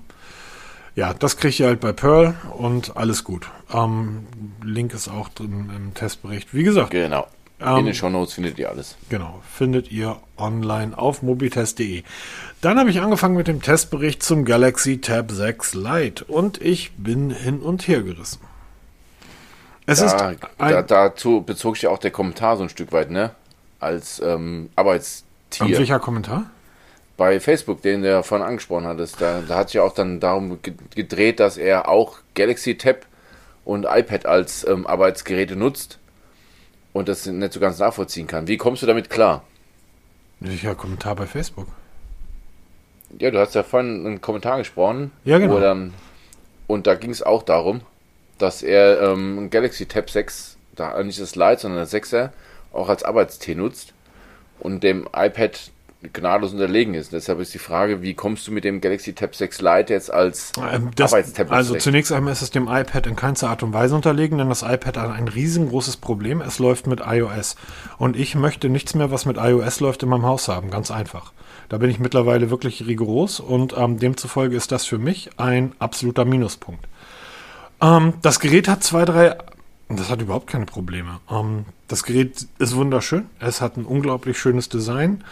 ja, das kriege ich halt bei Pearl und alles gut. Ähm, Link ist auch drin im Testbericht. Wie gesagt. Genau. Ähm, In den Show Notes findet ihr alles. Genau, findet ihr online auf mobitest.de. Dann habe ich angefangen mit dem Testbericht zum Galaxy Tab 6 Lite und ich bin hin und her gerissen. Es da, ist da, dazu bezog sich ja auch der Kommentar so ein Stück weit, ne? Als ähm, Arbeitstier. Und welcher Kommentar? Bei Facebook, den der vorhin angesprochen hat. Da, da hat sich auch dann darum gedreht, dass er auch Galaxy Tab und iPad als ähm, Arbeitsgeräte nutzt und das nicht so ganz nachvollziehen kann. Wie kommst du damit klar? Welcher Kommentar bei Facebook? Ja, du hast ja vorhin einen Kommentar gesprochen. Ja, genau. Dann, und da ging es auch darum, dass er ähm, Galaxy Tab 6, da nicht das Lite, sondern das 6er, auch als Arbeitstee nutzt und dem iPad gnadenlos unterlegen ist. Deshalb ist die Frage, wie kommst du mit dem Galaxy Tab 6 Lite jetzt als ähm, Arbeitstablet? Also zunächst einmal ist es dem iPad in keinster Art und Weise unterlegen, denn das iPad hat ein riesengroßes Problem. Es läuft mit iOS. Und ich möchte nichts mehr, was mit iOS läuft, in meinem Haus haben. Ganz einfach. Da bin ich mittlerweile wirklich rigoros und ähm, demzufolge ist das für mich ein absoluter Minuspunkt. Ähm, das Gerät hat zwei, drei das hat überhaupt keine Probleme. Ähm, das Gerät ist wunderschön. Es hat ein unglaublich schönes Design.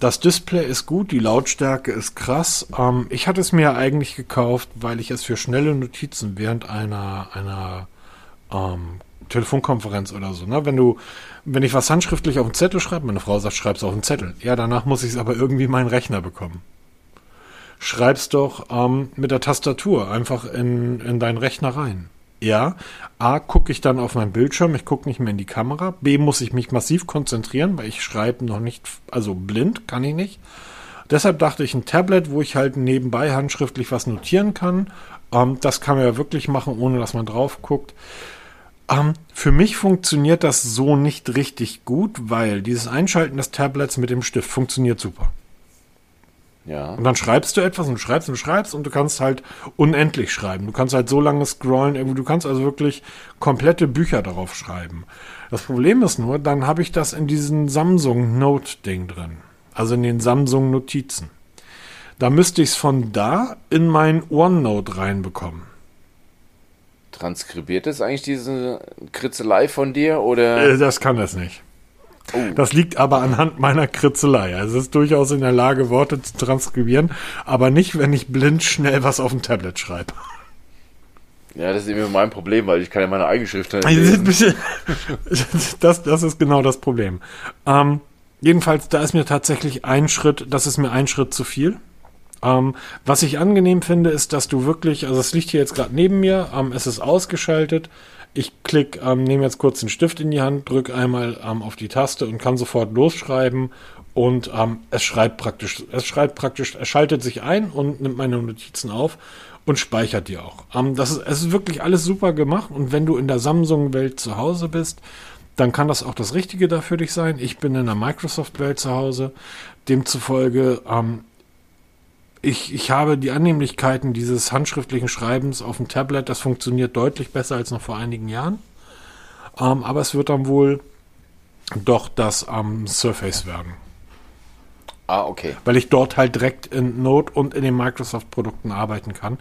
Das Display ist gut, die Lautstärke ist krass. Ähm, ich hatte es mir eigentlich gekauft, weil ich es für schnelle Notizen während einer, einer ähm, Telefonkonferenz oder so, ne? Wenn du, wenn ich was handschriftlich auf einen Zettel schreibe, meine Frau sagt, schreib's auf einen Zettel. Ja, danach muss ich es aber irgendwie meinen Rechner bekommen. Schreib's doch ähm, mit der Tastatur einfach in, in deinen Rechner rein. Ja, A, gucke ich dann auf meinen Bildschirm, ich gucke nicht mehr in die Kamera. B, muss ich mich massiv konzentrieren, weil ich schreibe noch nicht, also blind kann ich nicht. Deshalb dachte ich, ein Tablet, wo ich halt nebenbei handschriftlich was notieren kann. Ähm, das kann man ja wirklich machen, ohne dass man drauf guckt. Ähm, für mich funktioniert das so nicht richtig gut, weil dieses Einschalten des Tablets mit dem Stift funktioniert super. Ja. Und dann schreibst du etwas und schreibst und schreibst und du kannst halt unendlich schreiben. Du kannst halt so lange scrollen, irgendwie, du kannst also wirklich komplette Bücher darauf schreiben. Das Problem ist nur, dann habe ich das in diesem Samsung Note Ding drin. Also in den Samsung Notizen. Da müsste ich es von da in mein OneNote reinbekommen. Transkribiert es eigentlich diese Kritzelei von dir oder? Äh, das kann es nicht. Oh. Das liegt aber anhand meiner Kritzelei. Also es ist durchaus in der Lage, Worte zu transkribieren, aber nicht, wenn ich blind schnell was auf dem Tablet schreibe. Ja, das ist immer mein Problem, weil ich kann ja meine eigene Schrift nicht lesen. Das, das ist genau das Problem. Ähm, jedenfalls, da ist mir tatsächlich ein Schritt, das ist mir ein Schritt zu viel. Ähm, was ich angenehm finde, ist, dass du wirklich, also es liegt hier jetzt gerade neben mir, ähm, es ist ausgeschaltet, ich klick, ähm, nehme jetzt kurz den Stift in die Hand, drücke einmal ähm, auf die Taste und kann sofort losschreiben und ähm, es schreibt praktisch, es schreibt praktisch, es schaltet sich ein und nimmt meine Notizen auf und speichert die auch. Ähm, das ist, es ist wirklich alles super gemacht und wenn du in der Samsung-Welt zu Hause bist, dann kann das auch das Richtige da für dich sein. Ich bin in der Microsoft-Welt zu Hause. Demzufolge ähm, ich, ich habe die Annehmlichkeiten dieses handschriftlichen Schreibens auf dem Tablet, das funktioniert deutlich besser als noch vor einigen Jahren. Ähm, aber es wird dann wohl doch das am Surface werden. Ah, okay. Weil ich dort halt direkt in Node und in den Microsoft-Produkten arbeiten kann.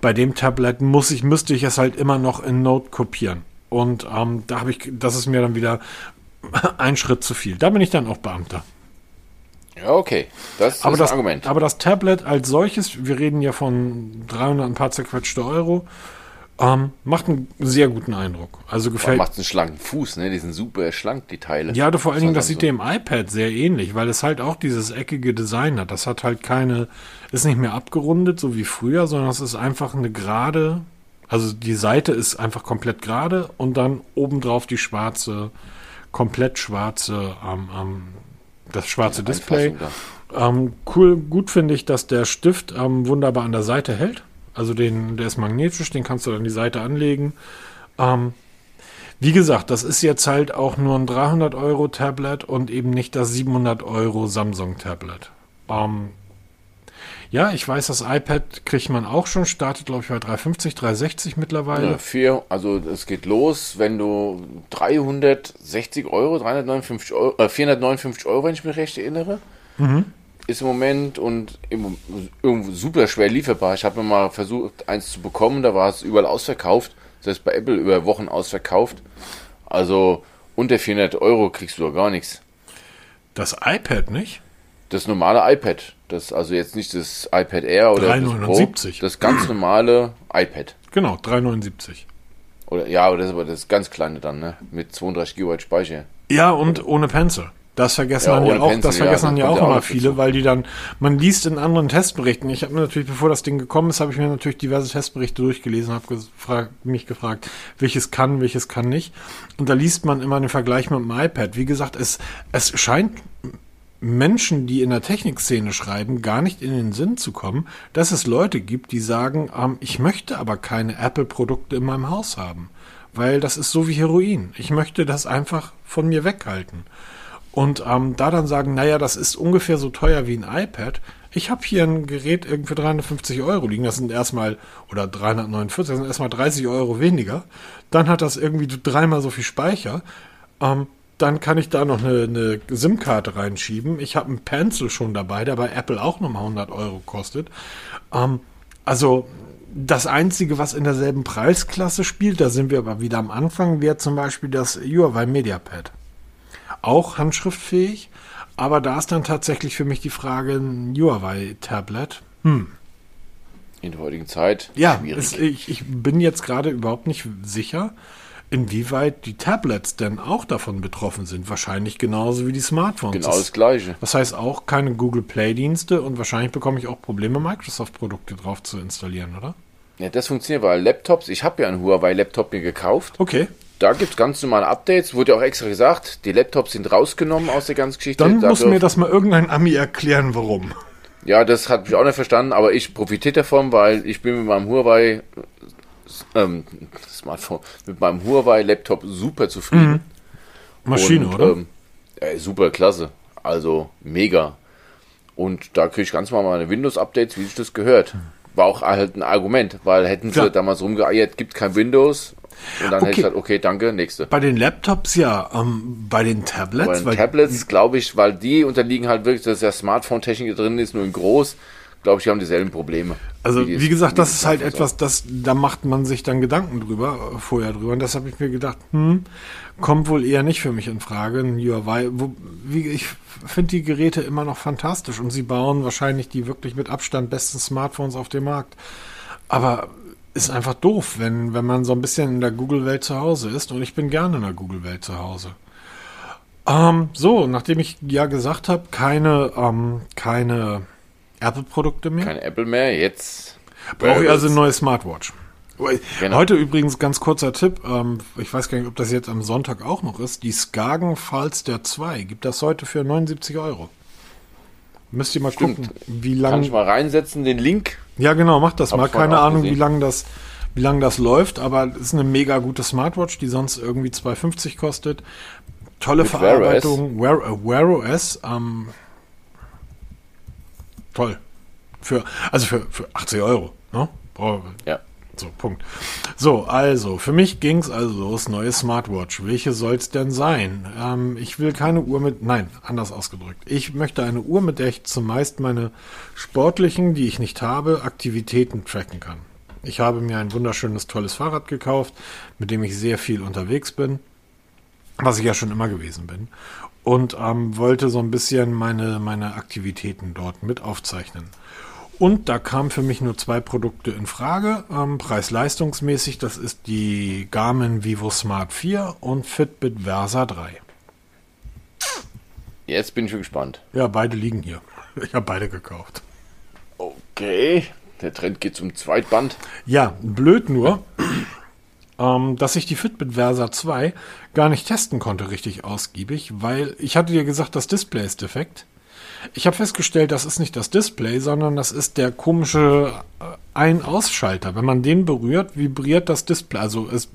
Bei dem Tablet muss ich, müsste ich es halt immer noch in Node kopieren. Und ähm, da habe ich, das ist mir dann wieder ein Schritt zu viel. Da bin ich dann auch Beamter. Ja, okay. Das aber ist das, ein Argument. Aber das Tablet als solches, wir reden ja von 300 ein paar zerquetschte Euro, ähm, macht einen sehr guten Eindruck. Also gefällt macht einen schlanken Fuß, ne? Die sind super schlank, die Teile. Ja, vor allen Dingen, das sieht dem iPad sehr ähnlich, weil es halt auch dieses eckige Design hat. Das hat halt keine, ist nicht mehr abgerundet, so wie früher, sondern es ist einfach eine gerade, also die Seite ist einfach komplett gerade und dann obendrauf die schwarze, komplett schwarze, ähm, ähm, das schwarze Display. Ähm, cool, gut finde ich, dass der Stift ähm, wunderbar an der Seite hält. Also den, der ist magnetisch, den kannst du an die Seite anlegen. Ähm, wie gesagt, das ist jetzt halt auch nur ein 300 Euro Tablet und eben nicht das 700 Euro Samsung Tablet. Ähm, ja, ich weiß, das iPad kriegt man auch schon, startet glaube ich bei 350, 360 mittlerweile. Ja, vier, also es geht los, wenn du 360 Euro, 359 Euro, äh, 459 Euro, wenn ich mich recht erinnere, Mhm. ist im Moment und im, irgendwo super schwer lieferbar. Ich habe mir mal versucht, eins zu bekommen, da war es überall ausverkauft. Das heißt bei Apple über Wochen ausverkauft. Also unter 400 Euro kriegst du da gar nichts. Das iPad nicht? Das normale iPad, das also jetzt nicht das iPad Air oder das Pro, 379. das ganz normale iPad. Genau, 379. Oder ja, oder das ist aber das ganz kleine dann, ne? Mit 32 GB Speicher. Ja, und ohne Pencil. Das vergessen Ja, dann ja auch, Pencil, das ja, vergessen das dann ja auch ja immer viele, weil die dann, man liest in anderen Testberichten. Ich habe mir natürlich, bevor das Ding gekommen ist, habe ich mir natürlich diverse Testberichte durchgelesen, habe mich gefragt, welches kann, welches kann nicht. Und da liest man immer den Vergleich mit dem iPad. Wie gesagt, es, es scheint Menschen, die in der Technikszene schreiben, gar nicht in den Sinn zu kommen, dass es Leute gibt, die sagen, ähm, ich möchte aber keine Apple-Produkte in meinem Haus haben, weil das ist so wie Heroin. Ich möchte das einfach von mir weghalten. Und ähm, da dann sagen, naja, das ist ungefähr so teuer wie ein iPad. Ich habe hier ein Gerät irgendwie für 350 Euro liegen. Das sind erstmal, oder 349, das sind erstmal 30 Euro weniger. Dann hat das irgendwie dreimal so viel Speicher. Ähm, dann kann ich da noch eine, eine SIM-Karte reinschieben. Ich habe einen Pencil schon dabei, der bei Apple auch nochmal 100 Euro kostet. Ähm, also das Einzige, was in derselben Preisklasse spielt, da sind wir aber wieder am Anfang, wäre zum Beispiel das Huawei MediaPad. Auch handschriftfähig, aber da ist dann tatsächlich für mich die Frage, ein Huawei-Tablet. In der heutigen Zeit. Ja, schwierig. es, ich, ich bin jetzt gerade überhaupt nicht sicher, inwieweit die Tablets denn auch davon betroffen sind. Wahrscheinlich genauso wie die Smartphones. genau das Gleiche. Das heißt auch keine Google Play-Dienste und wahrscheinlich bekomme ich auch Probleme, Microsoft-Produkte drauf zu installieren, oder? Ja, das funktioniert, weil Laptops, ich habe ja einen Huawei-Laptop mir gekauft. Okay. Da gibt es ganz normale Updates, wurde ja auch extra gesagt, die Laptops sind rausgenommen aus der ganzen Geschichte. Dann muss Dafür- mir das mal irgendein Ami erklären, warum. Ja, das hat mich auch nicht verstanden, aber ich profitiere davon, weil ich bin mit meinem Huawei ähm, Smartphone, mit meinem Huawei Laptop super zufrieden. Maschine, Und, oder? Ähm, äh, super klasse. Also mega. Und da kriege ich ganz normal meine Windows-Updates, wie sich das gehört. War auch halt ein Argument, weil hätten sie Klar. damals rumgeeiert, gibt kein Windows. Und dann hätte Okay. ich gesagt, okay, danke, nächste. Bei den Laptops ja, ähm, bei den Tablets, Bei den weil Tablets, glaube ich, weil die unterliegen halt wirklich, dass ja Smartphone-Technik drin ist, nur in groß, glaube ich, haben dieselben Probleme. Also die- wie gesagt, das ist halt etwas, das da macht man sich dann Gedanken drüber, äh, vorher drüber. Und das habe ich mir gedacht, hm, kommt wohl eher nicht für mich in Frage. Ein Huawei, wo, wie, ich finde die Geräte immer noch fantastisch und sie bauen wahrscheinlich die wirklich mit Abstand besten Smartphones auf dem Markt. Aber ist einfach doof, wenn, wenn man so ein bisschen in der Google-Welt zu Hause ist. Und ich bin gerne in der Google-Welt zu Hause. Ähm, so, nachdem ich ja gesagt habe, keine, ähm, keine Apple-Produkte mehr. Keine Apple mehr, jetzt Brauche ich also eine neue Smartwatch. Genau. Heute übrigens ganz kurzer Tipp, ähm, ich weiß gar nicht, ob das jetzt am Sonntag auch noch ist, die Skagen Falster 2 gibt das heute für 79 Euro. Müsst ihr mal Stimmt. gucken, wie Kann lang. ich mal reinsetzen, den Link. Ja, genau, macht das Hab mal. Keine Ahnung, wie gesehen. lange das, wie lang das läuft, aber es ist eine mega gute Smartwatch, die sonst irgendwie 2,50 kostet. Tolle Mit Wear Verarbeitung. Wear, äh, Wear OS, ähm, toll. Für, also für, für 80 Euro, ne? Brauch- Ja. so, Punkt. So, also, für mich ging's also los, neue Smartwatch. Welche soll's denn sein? Ähm, ich will keine Uhr mit, nein, anders ausgedrückt. Ich möchte eine Uhr, mit der ich zumeist meine sportlichen, die ich nicht habe, Aktivitäten tracken kann. Ich habe mir ein wunderschönes, tolles Fahrrad gekauft, mit dem ich sehr viel unterwegs bin. was ich ja schon immer gewesen bin. Und ähm, wollte so ein bisschen meine, meine Aktivitäten dort mit aufzeichnen. Und da kamen für mich nur zwei Produkte in Frage, ähm, preis-leistungsmäßig. Das ist die Garmin Vivo Smart 4 und Fitbit Versa 3. Jetzt bin ich gespannt. Ja, beide liegen hier. Ich habe beide gekauft. Okay, der Trend geht zum Zweitband. Ja, blöd nur, ähm, dass ich die Fitbit Versa 2 gar nicht testen konnte richtig ausgiebig, weil ich hatte dir gesagt, das Display ist defekt. Ich habe festgestellt, das ist nicht das Display, sondern das ist der komische äh, Ein-Ausschalter. Wenn man den berührt, vibriert das Display. Also es,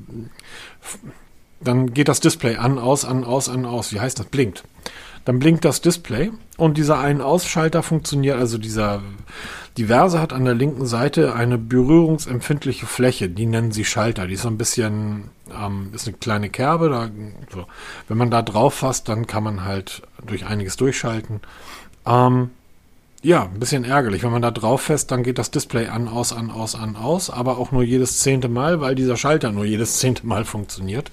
dann geht das Display an, aus, an, aus, an, aus. Wie heißt das? Blinkt. Dann blinkt das Display und dieser Ein-Ausschalter funktioniert, also dieser Diverse hat an der linken Seite eine berührungsempfindliche Fläche, die nennen sie Schalter. Die ist so ein bisschen, ähm, ist eine kleine Kerbe. Da, so. Wenn man da drauf fasst, dann kann man halt durch einiges durchschalten. Ähm, ja, ein bisschen ärgerlich. Wenn man da drauf fest, dann geht das Display an, aus, an, aus, an, aus, aber auch nur jedes zehnte Mal, weil dieser Schalter nur jedes zehnte Mal funktioniert.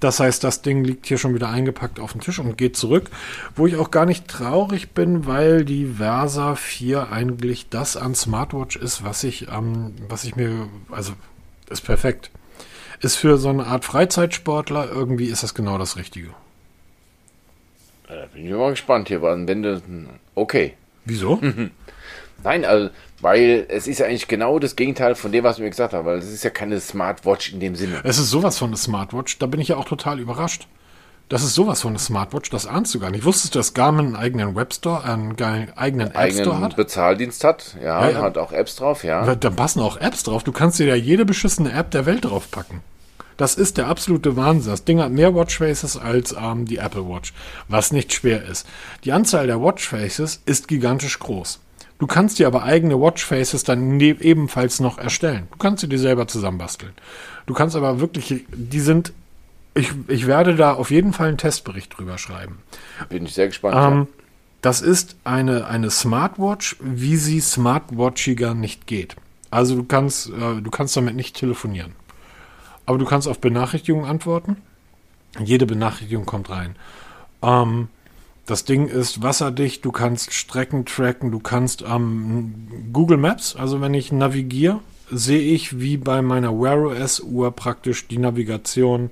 Das heißt, das Ding liegt hier schon wieder eingepackt auf dem Tisch und geht zurück, wo ich auch gar nicht traurig bin, weil die Versa 4 eigentlich das an Smartwatch ist, was ich, ähm, was ich mir, also ist perfekt. Ist für so eine Art Freizeitsportler irgendwie ist das genau das Richtige. Da bin ich mal gespannt hier, wenn du, okay. Wieso? Nein, also weil es ist ja eigentlich genau das Gegenteil von dem, was mir gesagt hast, weil es ist ja keine Smartwatch in dem Sinne. Es ist sowas von eine Smartwatch, da bin ich ja auch total überrascht. Das ist sowas von eine Smartwatch, das ahnst du gar nicht. Wusstest du, dass Garmin einen eigenen Webstore, einen eigenen App Store hat? Bezahldienst hat, ja, ja, ja, hat auch Apps drauf, ja. Da passen auch Apps drauf. Du kannst dir ja jede beschissene App der Welt draufpacken. Das ist der absolute Wahnsinn. Das Ding hat mehr Watchfaces als ähm, die Apple Watch, was nicht schwer ist. Die Anzahl der Watchfaces ist gigantisch groß. Du kannst dir aber eigene Watchfaces dann ne ebenfalls noch erstellen. Du kannst sie dir selber zusammenbasteln. Du kannst aber wirklich, die sind, ich, ich werde da auf jeden Fall einen Testbericht drüber schreiben. Bin ich sehr gespannt. Ähm, ja. Das ist eine, eine Smartwatch, wie sie smartwatchiger nicht geht. Also du kannst, äh, du kannst damit nicht telefonieren. Aber du kannst auf Benachrichtigungen antworten. Jede Benachrichtigung kommt rein. Ähm, das Ding ist wasserdicht, du kannst Strecken tracken, du kannst ähm, Google Maps, also wenn ich navigiere, sehe ich wie bei meiner Wear OS Uhr praktisch die Navigation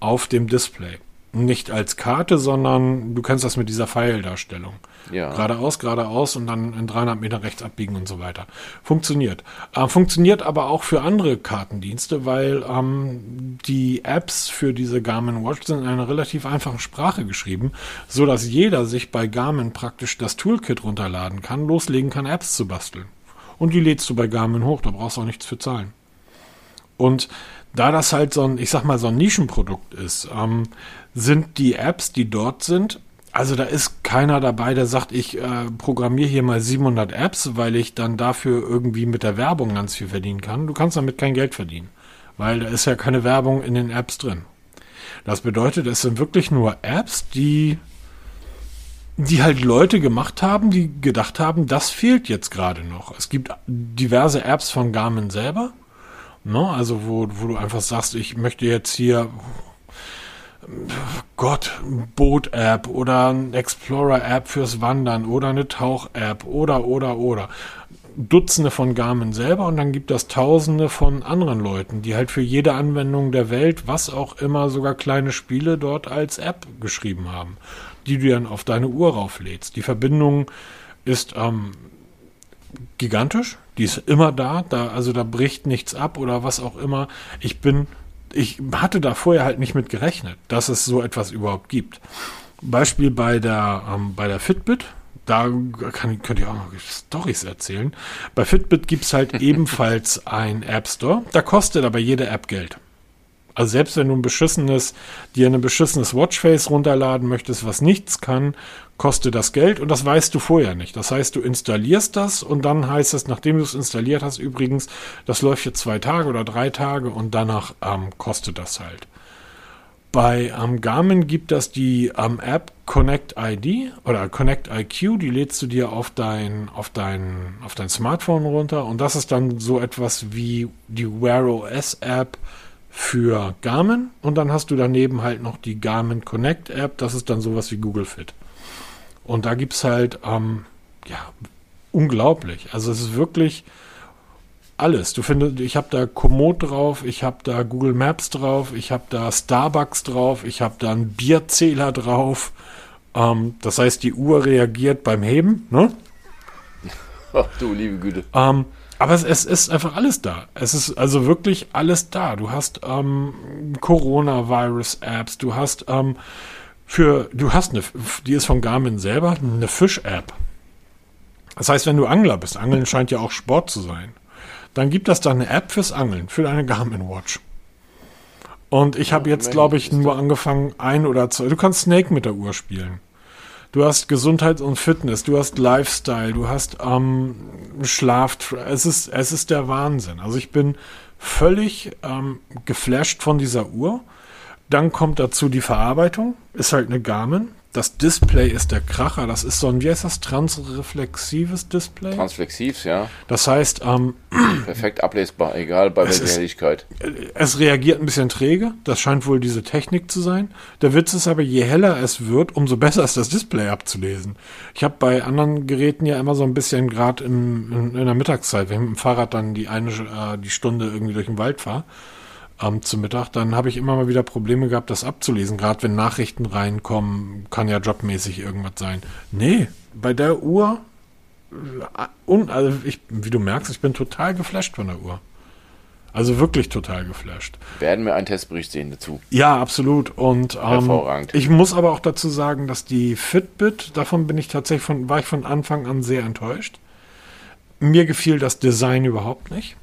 auf dem Display nicht als Karte, sondern du kennst das mit dieser Pfeildarstellung. Ja. Geradeaus, geradeaus und dann in 300 Meter rechts abbiegen und so weiter. Funktioniert. Äh, funktioniert aber auch für andere Kartendienste, weil ähm, die Apps für diese Garmin Watch sind in einer relativ einfachen Sprache geschrieben, so dass jeder sich bei Garmin praktisch das Toolkit runterladen kann, loslegen kann, Apps zu basteln. Und die lädst du bei Garmin hoch, da brauchst du auch nichts für zahlen. Und da das halt so ein, ich sag mal, so ein Nischenprodukt ist, ähm, sind die Apps, die dort sind, also da ist keiner dabei, der sagt, ich äh, programmiere hier mal 700 Apps, weil ich dann dafür irgendwie mit der Werbung ganz viel verdienen kann. Du kannst damit kein Geld verdienen, weil da ist ja keine Werbung in den Apps drin. Das bedeutet, es sind wirklich nur Apps, die die halt Leute gemacht haben, die gedacht haben, das fehlt jetzt gerade noch. Es gibt diverse Apps von Garmin selber, ne? also wo, wo du einfach sagst, ich möchte jetzt hier Gott, Boot-App oder ein Explorer-App fürs Wandern oder eine Tauch-App oder, oder, oder. Dutzende von Garmin selber und dann gibt es Tausende von anderen Leuten, die halt für jede Anwendung der Welt, was auch immer, sogar kleine Spiele dort als App geschrieben haben, die du dann auf deine Uhr rauflädst. Die Verbindung ist ähm, gigantisch, die ist immer da, da, also da bricht nichts ab oder was auch immer. Ich bin ich hatte da vorher halt nicht mit gerechnet, dass es so etwas überhaupt gibt. Beispiel bei der, ähm, bei der Fitbit, da kann, könnt ihr auch noch Stories erzählen. Bei Fitbit gibt es halt ebenfalls ein App Store, da kostet aber jede App Geld. Also selbst wenn du ein beschissenes, dir ein beschissenes Watchface runterladen möchtest, was nichts kann, kostet das Geld und das weißt du vorher nicht. Das heißt, du installierst das und dann heißt es, nachdem du es installiert hast, übrigens, das läuft jetzt zwei Tage oder drei Tage und danach ähm, kostet das halt. Bei ähm, Garmin gibt es die ähm, App Connect ID oder Connect IQ, die lädst du dir auf dein, auf dein, auf dein Smartphone runter und das ist dann so etwas wie die Wear OS App für Garmin und dann hast du daneben halt noch die Garmin Connect App, das ist dann sowas wie Google Fit. Und da gibt es halt, ähm, ja, unglaublich. Also es ist wirklich alles. Du findest, ich habe da Komoot drauf, ich habe da Google Maps drauf, ich habe da Starbucks drauf, ich habe da einen Bierzähler drauf. Ähm, das heißt, die Uhr reagiert beim Heben, ne? Ach du liebe Güte. Ähm, aber es, es, ist einfach alles da. Es ist also wirklich alles da. Du hast ähm, Coronavirus-Apps, du hast ähm, für, du hast eine, die ist von Garmin selber, eine Fisch-App. Das heißt, wenn du Angler bist, Angeln scheint ja auch Sport zu sein, dann gibt es da eine App fürs Angeln, für deine Garmin Watch. Und ich habe jetzt, glaube ich, nur angefangen, ein oder zwei. Du kannst Snake mit der Uhr spielen. Du hast Gesundheit und Fitness, du hast Lifestyle, du hast ähm, Schlaf. Es ist, es ist der Wahnsinn. Also ich bin völlig ähm, geflasht von dieser Uhr. Dann kommt dazu die Verarbeitung. Ist halt eine Garmin. Das Display ist der Kracher. Das ist so ein, wie heißt das, transreflexives Display? Transflexiv, ja. Das heißt, ähm, perfekt ablesbar, egal bei welcher Helligkeit. Es reagiert ein bisschen träge. Das scheint wohl diese Technik zu sein. Der Witz ist aber, je heller es wird, umso besser ist das Display abzulesen. Ich habe bei anderen Geräten ja immer so ein bisschen, gerade in, in, der Mittagszeit, wenn ich mit dem Fahrrad dann die eine äh, die Stunde irgendwie durch den Wald fahre, ähm, zu Mittag, dann habe ich immer mal wieder Probleme gehabt, das abzulesen. Gerade wenn Nachrichten reinkommen, kann ja jobmäßig irgendwas sein. Nee, bei der Uhr, äh, und, also ich, wie du merkst, ich bin total geflasht von der Uhr. Also wirklich total geflasht. Werden wir einen Testbericht sehen dazu? Ja, absolut. Und ähm, Hervorragend. ich muss aber auch dazu sagen, dass die Fitbit, davon bin ich tatsächlich von, war ich von Anfang an sehr enttäuscht. Mir gefiel das Design überhaupt nicht.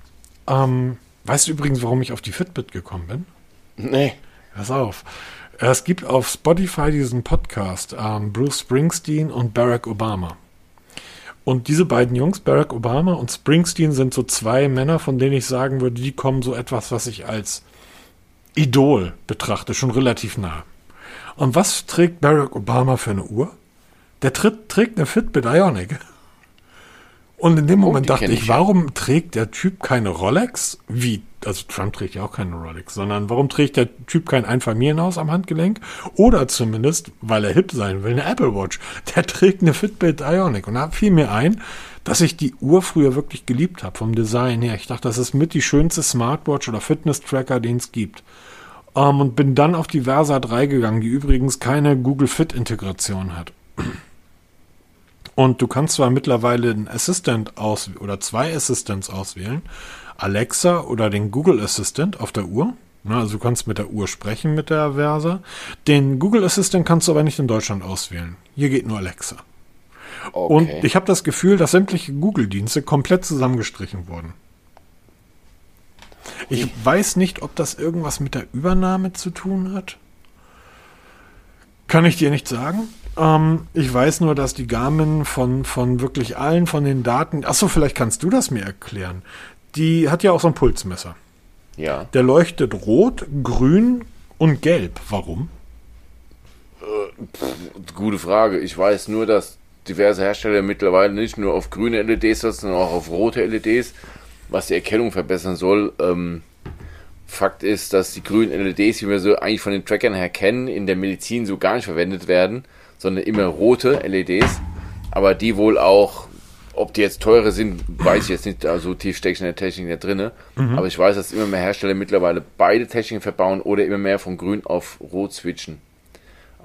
Ähm, Weißt du übrigens, warum ich auf die Fitbit gekommen bin? Nee. Pass auf. Es gibt auf Spotify diesen Podcast, ähm, Bruce Springsteen und Barack Obama. Und diese beiden Jungs, Barack Obama und Springsteen, sind so zwei Männer, von denen ich sagen würde, die kommen so etwas, was ich als Idol betrachte, schon relativ nah. Und was trägt Barack Obama für eine Uhr? Der tritt, trägt eine Fitbit Ionic. Und in dem oh, Moment dachte ich, ich, warum trägt der Typ keine Rolex? Wie? Also Trump trägt ja auch keine Rolex, sondern warum trägt der Typ kein Einfamilienhaus am Handgelenk? Oder zumindest, weil er hip sein will, eine Apple Watch. Der trägt eine Fitbit Ionic. Und da fiel mir ein, dass ich die Uhr früher wirklich geliebt habe, vom Design her. Ich dachte, das ist mit die schönste Smartwatch oder Fitness-Tracker, den es gibt. Um, ähm, und bin dann auf die Versa 3 gegangen, die übrigens keine Google Fit-Integration hat. Und du kannst zwar mittlerweile einen Assistant aus oder zwei Assistants auswählen, Alexa oder den Google Assistant auf der Uhr. Also du kannst mit der Uhr sprechen mit der Versa. Den Google Assistant kannst du aber nicht in Deutschland auswählen. Hier geht nur Alexa. Okay. Und ich habe das Gefühl, dass sämtliche Google-Dienste komplett zusammengestrichen wurden. Ich weiß nicht, ob das irgendwas mit der Übernahme zu tun hat. Kann ich dir nicht sagen. Ähm, ich weiß nur, dass die Garmin von, von wirklich allen von den Daten, achso, vielleicht kannst du das mir erklären. Die hat ja auch so ein Pulsmesser. Ja. Der leuchtet rot, grün und gelb. Warum? Äh, pff, gute Frage. Ich weiß nur, dass diverse Hersteller mittlerweile nicht nur auf grüne LEDs setzen, sondern auch auf rote LEDs, was die Erkennung verbessern soll. Ähm, Fakt ist, dass die grünen LEDs, wie wir so eigentlich von den Trackern her kennen, in der Medizin so gar nicht verwendet werden sondern immer rote LEDs. Aber die wohl auch, ob die jetzt teure sind, weiß ich jetzt nicht. Also tief stecke ich in der Technik nicht drin. Mhm. Aber ich weiß, dass immer mehr Hersteller mittlerweile beide Techniken verbauen oder immer mehr von grün auf rot switchen.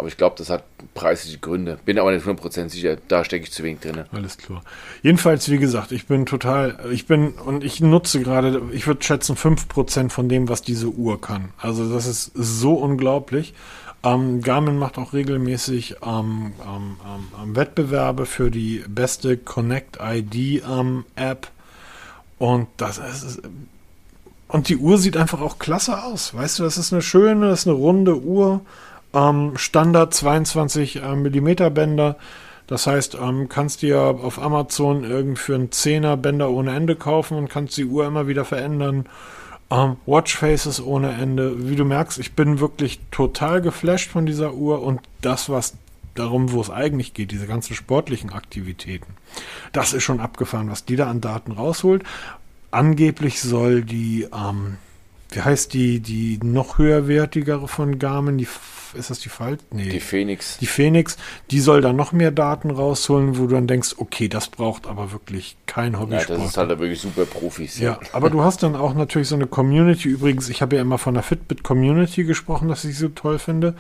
Aber ich glaube, das hat preisliche Gründe. Bin aber nicht 100% sicher, da stecke ich zu wenig drin. Alles klar. Jedenfalls, wie gesagt, ich bin total, ich bin, und ich nutze gerade, ich würde schätzen, 5% von dem, was diese Uhr kann. Also das ist so unglaublich. Ähm, Garmin macht auch regelmäßig ähm, ähm, ähm, Wettbewerbe für die beste Connect ID ähm, App. Und das ist. Und die Uhr sieht einfach auch klasse aus. Weißt du, das ist eine schöne, das ist eine runde Uhr. Ähm, Standard 22 äh, Millimeter Bänder. Das heißt, ähm, kannst dir auf Amazon irgend für einen Zehner Bänder ohne Ende kaufen und kannst die Uhr immer wieder verändern. Um, Watchfaces ohne Ende. Wie du merkst, ich bin wirklich total geflasht von dieser Uhr und das, was darum, wo es eigentlich geht, diese ganzen sportlichen Aktivitäten. Das ist schon abgefahren, was die da an Daten rausholt. Angeblich soll die, ähm, wie heißt die, die noch höherwertigere von Garmin? Die, ist das die Fall? Nee. Die Phoenix. Die Phoenix, die soll da noch mehr Daten rausholen, wo du dann denkst, okay, das braucht aber wirklich kein Hobbysport. Ja, das ist halt wirklich super Profis. Ja. ja, aber du hast dann auch natürlich so eine Community. Übrigens, ich habe ja immer von der Fitbit Community gesprochen, dass ich sie so toll finde.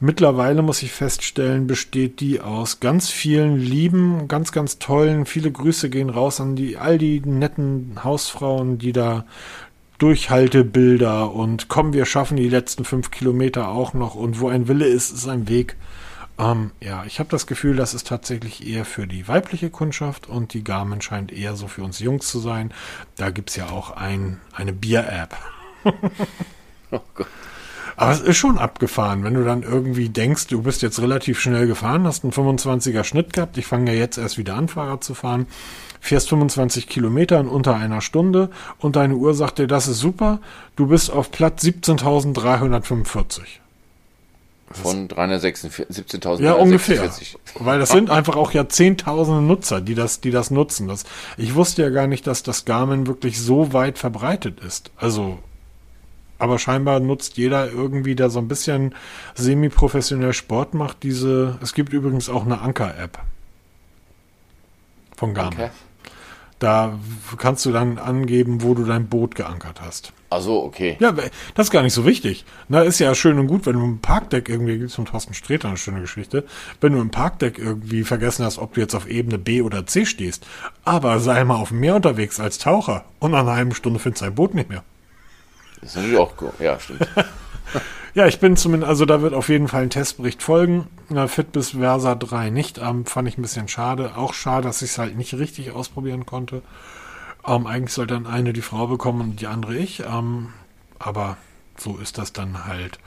Mittlerweile muss ich feststellen, besteht die aus ganz vielen lieben, ganz, ganz tollen. Viele Grüße gehen raus an die, all die netten Hausfrauen, die da Durchhaltebilder und komm, wir schaffen die letzten fünf Kilometer auch noch und wo ein Wille ist, ist ein Weg. Ähm, ja, ich habe das Gefühl, das ist tatsächlich eher für die weibliche Kundschaft und die Garmin scheint eher so für uns Jungs zu sein. Da gibt es ja auch ein, eine Bier-App. oh Gott. Aber es ist schon abgefahren, wenn du dann irgendwie denkst, du bist jetzt relativ schnell gefahren, hast einen 25er Schnitt gehabt. Ich fange ja jetzt erst wieder an, Fahrrad zu fahren. Fährst 25 Kilometer in unter einer Stunde und deine Uhr sagt dir, das ist super. Du bist auf Platz 17.345. Von 346.000. Ja, ungefähr. Weil das sind einfach auch ja zehntausende Nutzer, die das, die das nutzen. Das, ich wusste ja gar nicht, dass das Garmin wirklich so weit verbreitet ist. Also aber scheinbar nutzt jeder irgendwie, der so ein bisschen semi-professionell Sport macht, diese. Es gibt übrigens auch eine Anker-App von Garmin. Okay. Da kannst du dann angeben, wo du dein Boot geankert hast. Also okay. Ja, das ist gar nicht so wichtig. Na, ist ja schön und gut, wenn du im Parkdeck irgendwie, gibt es von Thorsten Sträter eine schöne Geschichte, wenn du im Parkdeck irgendwie vergessen hast, ob du jetzt auf Ebene B oder C stehst. Aber sei mal auf dem Meer unterwegs als Taucher und nach einer halben Stunde findest du dein Boot nicht mehr. Das ist natürlich auch cool. Ja, stimmt. ja, ich bin zumindest, also da wird auf jeden Fall ein Testbericht folgen. Na, Fitbis Versa 3 nicht. Ähm, fand ich ein bisschen schade. Auch schade, dass ich es halt nicht richtig ausprobieren konnte. Ähm, eigentlich soll dann eine die Frau bekommen und die andere ich. Ähm, aber so ist das dann halt.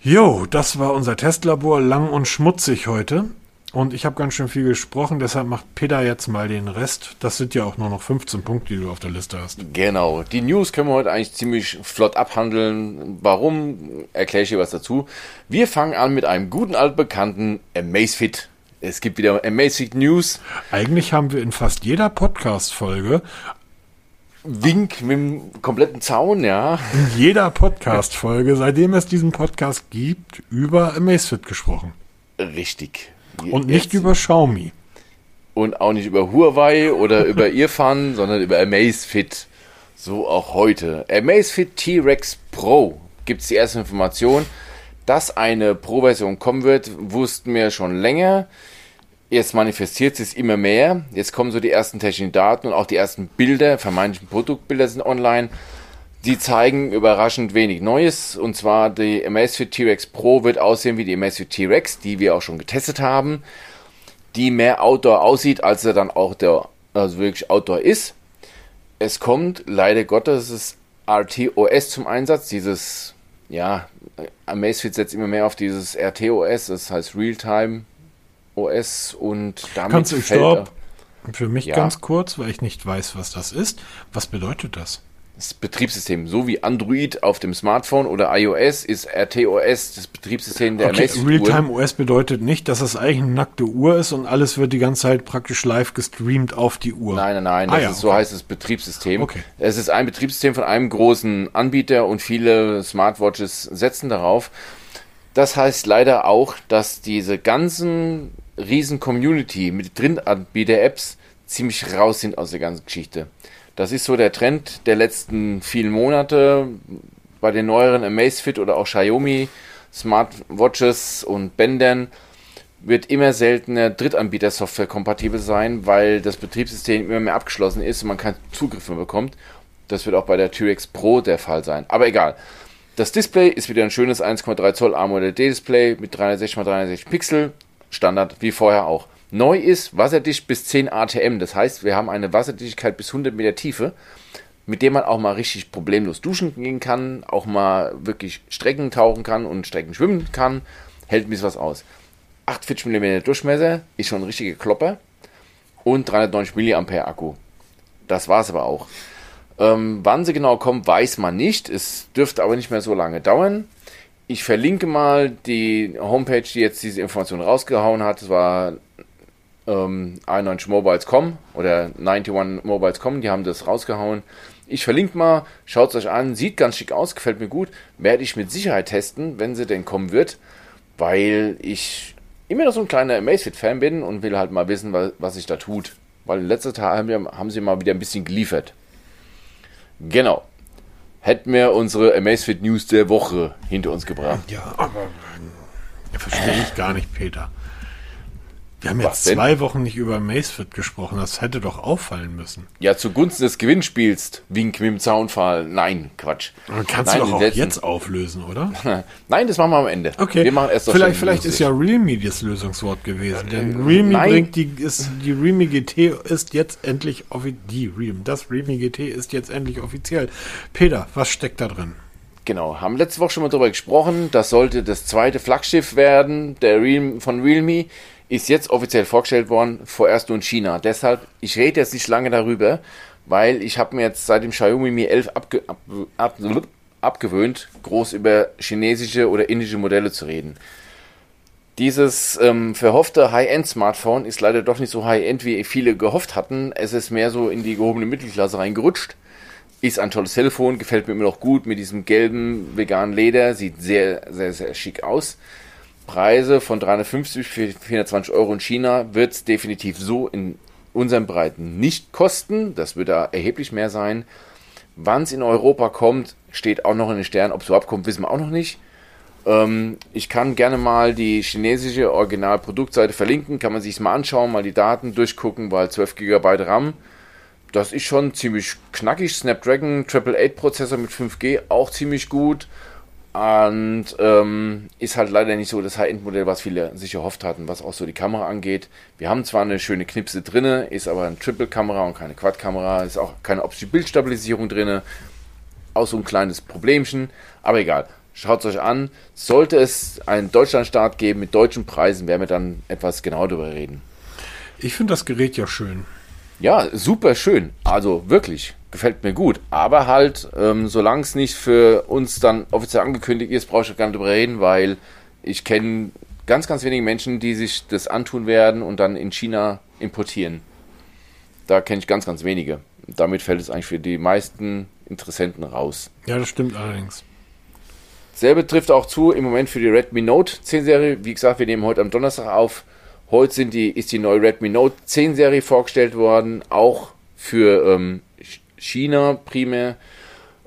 Jo, das war unser Testlabor, lang und schmutzig heute. Und ich habe ganz schön viel gesprochen, deshalb macht Peter jetzt mal den Rest. Das sind ja auch nur noch 15 Punkte, die du auf der Liste hast. Genau. Die News können wir heute eigentlich ziemlich flott abhandeln. Warum? Erkläre ich dir was dazu. Wir fangen an mit einem guten altbekannten Amazfit. Es gibt wieder Amazfit News. Eigentlich haben wir in fast jeder Podcast-Folge Wink mit dem kompletten Zaun, ja. In jeder Podcast-Folge, seitdem es diesen Podcast gibt, über Amazfit gesprochen. Richtig. Und nicht über Xiaomi. Und auch nicht über Huawei oder über Irfan, sondern über Amazfit. So auch heute. Amazfit T-Rex Pro gibt es die erste Information. Dass eine Pro-Version kommen wird, wussten wir schon länger. Jetzt manifestiert sich immer mehr. Jetzt kommen so die ersten technischen Daten und auch die ersten Bilder, vermeintlichen Produktbilder sind online. Die zeigen überraschend wenig Neues. Und zwar die Amazfit T-Rex Pro wird aussehen wie die Amazfit T-Rex, die wir auch schon getestet haben. Die mehr Outdoor aussieht, als er dann auch der, also wirklich Outdoor ist. Es kommt leider Gottes das RTOS zum Einsatz. Dieses, ja, Amazfit setzt immer mehr auf dieses RTOS, das heißt Realtime OS und damit Kannst du, stopp. Für mich ja. ganz kurz, weil ich nicht weiß, was das ist. Was bedeutet das? Das Betriebssystem. So wie Android auf dem Smartphone oder iOS ist RTOS das Betriebssystem der okay, Realtime OS bedeutet nicht, dass es eigentlich eine nackte Uhr ist und alles wird die ganze Zeit praktisch live gestreamt auf die Uhr. Nein, nein, nein, ah, ja, ist, okay. so heißt das Betriebssystem. Okay. Es ist ein Betriebssystem von einem großen Anbieter und viele Smartwatches setzen darauf. Das heißt leider auch, dass diese ganzen riesen Community mit drin Anbieter-Apps ziemlich raus sind aus der ganzen Geschichte. Das ist so der Trend der letzten vielen Monate bei den neueren Amazfit oder auch Xiaomi Smartwatches und Bändern wird immer seltener Drittanbieter-Software kompatibel sein, weil das Betriebssystem immer mehr abgeschlossen ist und man keinen Zugriff mehr bekommt. Das wird auch bei der T-Rex Pro der Fall sein. Aber egal. Das Display ist wieder ein schönes 1,3 Zoll AMOLED-Display mit 360 x 360 Pixel. Standard wie vorher auch. Neu ist wasserdicht bis 10 ATM. Das heißt, wir haben eine Wasserdichtigkeit bis 100 Meter Tiefe, mit der man auch mal richtig problemlos duschen gehen kann, auch mal wirklich Strecken tauchen kann und Strecken schwimmen kann. Hält ein bisschen was aus. 48 mm Durchmesser ist schon ein richtiger Klopper und 390 mAh Akku. Das war es aber auch. Ähm, wann sie genau kommen, weiß man nicht. Es dürfte aber nicht mehr so lange dauern. Ich verlinke mal die Homepage, die jetzt diese Information rausgehauen hat. Das war ähm, 91mobiles.com oder 91mobiles.com, die haben das rausgehauen. Ich verlinke mal, schaut es euch an, sieht ganz schick aus, gefällt mir gut. Werde ich mit Sicherheit testen, wenn sie denn kommen wird, weil ich immer noch so ein kleiner Amazfit-Fan bin und will halt mal wissen, was, was sich da tut. Weil in letzter Zeit haben sie mal wieder ein bisschen geliefert. Genau. Hätten wir unsere Amazfit News der Woche hinter uns gebracht. Ja, aber äh, verstehe ich gar nicht, Peter. Wir haben jetzt zwei Wochen nicht über Macefit gesprochen. Das hätte doch auffallen müssen. Ja, zugunsten des Gewinnspiels, Wink mit dem Zaunfall. Nein, Quatsch. Dann kannst Nein, du doch auch letzten- jetzt auflösen, oder? Nein, das machen wir am Ende. Okay. Wir machen erst noch vielleicht vielleicht ist ja Realme das Lösungswort gewesen. Denn Realme nein. bringt die, ist, die Realme GT ist jetzt endlich offiziell. Die Realme, das Realme GT ist jetzt endlich offiziell. Peter, was steckt da drin? Genau, haben letzte Woche schon mal darüber gesprochen. Das sollte das zweite Flaggschiff werden. Der Realme, von Realme ist jetzt offiziell vorgestellt worden, vorerst nur in China. Deshalb, ich rede jetzt nicht lange darüber, weil ich habe mir jetzt seit dem Xiaomi Mi 11 abge, ab, ab, abgewöhnt, groß über chinesische oder indische Modelle zu reden. Dieses ähm, verhoffte High-End-Smartphone ist leider doch nicht so High-End, wie viele gehofft hatten. Es ist mehr so in die gehobene Mittelklasse reingerutscht. Ist ein tolles Telefon, gefällt mir immer noch gut mit diesem gelben veganen Leder, sieht sehr, sehr, sehr schick aus. Preise von 350 für 420 Euro in China wird es definitiv so in unseren Breiten nicht kosten. Das wird da erheblich mehr sein. Wann es in Europa kommt, steht auch noch in den Sternen. Ob es überhaupt kommt, wissen wir auch noch nicht. Ähm, ich kann gerne mal die chinesische Originalproduktseite verlinken, kann man sich mal anschauen, mal die Daten durchgucken, weil 12 GB RAM, das ist schon ziemlich knackig. Snapdragon 888 Prozessor mit 5G auch ziemlich gut. Und ähm, ist halt leider nicht so das High-End-Modell, was viele sich erhofft hatten, was auch so die Kamera angeht. Wir haben zwar eine schöne Knipse drinne, ist aber eine Triple-Kamera und keine Quad-Kamera, ist auch keine optische Bildstabilisierung drinne. Auch so ein kleines Problemchen, aber egal. Schaut es euch an. Sollte es einen Deutschlandstart geben mit deutschen Preisen, werden wir dann etwas genauer darüber reden. Ich finde das Gerät ja schön. Ja, super schön. Also wirklich, gefällt mir gut. Aber halt, ähm, solange es nicht für uns dann offiziell angekündigt ist, brauche ich gar nicht drüber reden, weil ich kenne ganz, ganz wenige Menschen, die sich das antun werden und dann in China importieren. Da kenne ich ganz, ganz wenige. Damit fällt es eigentlich für die meisten Interessenten raus. Ja, das stimmt allerdings. Selbe trifft auch zu im Moment für die Redmi Note 10 Serie. Wie gesagt, wir nehmen heute am Donnerstag auf. Heute sind die, ist die neue Redmi Note 10 Serie vorgestellt worden, auch für ähm, Ch- China primär.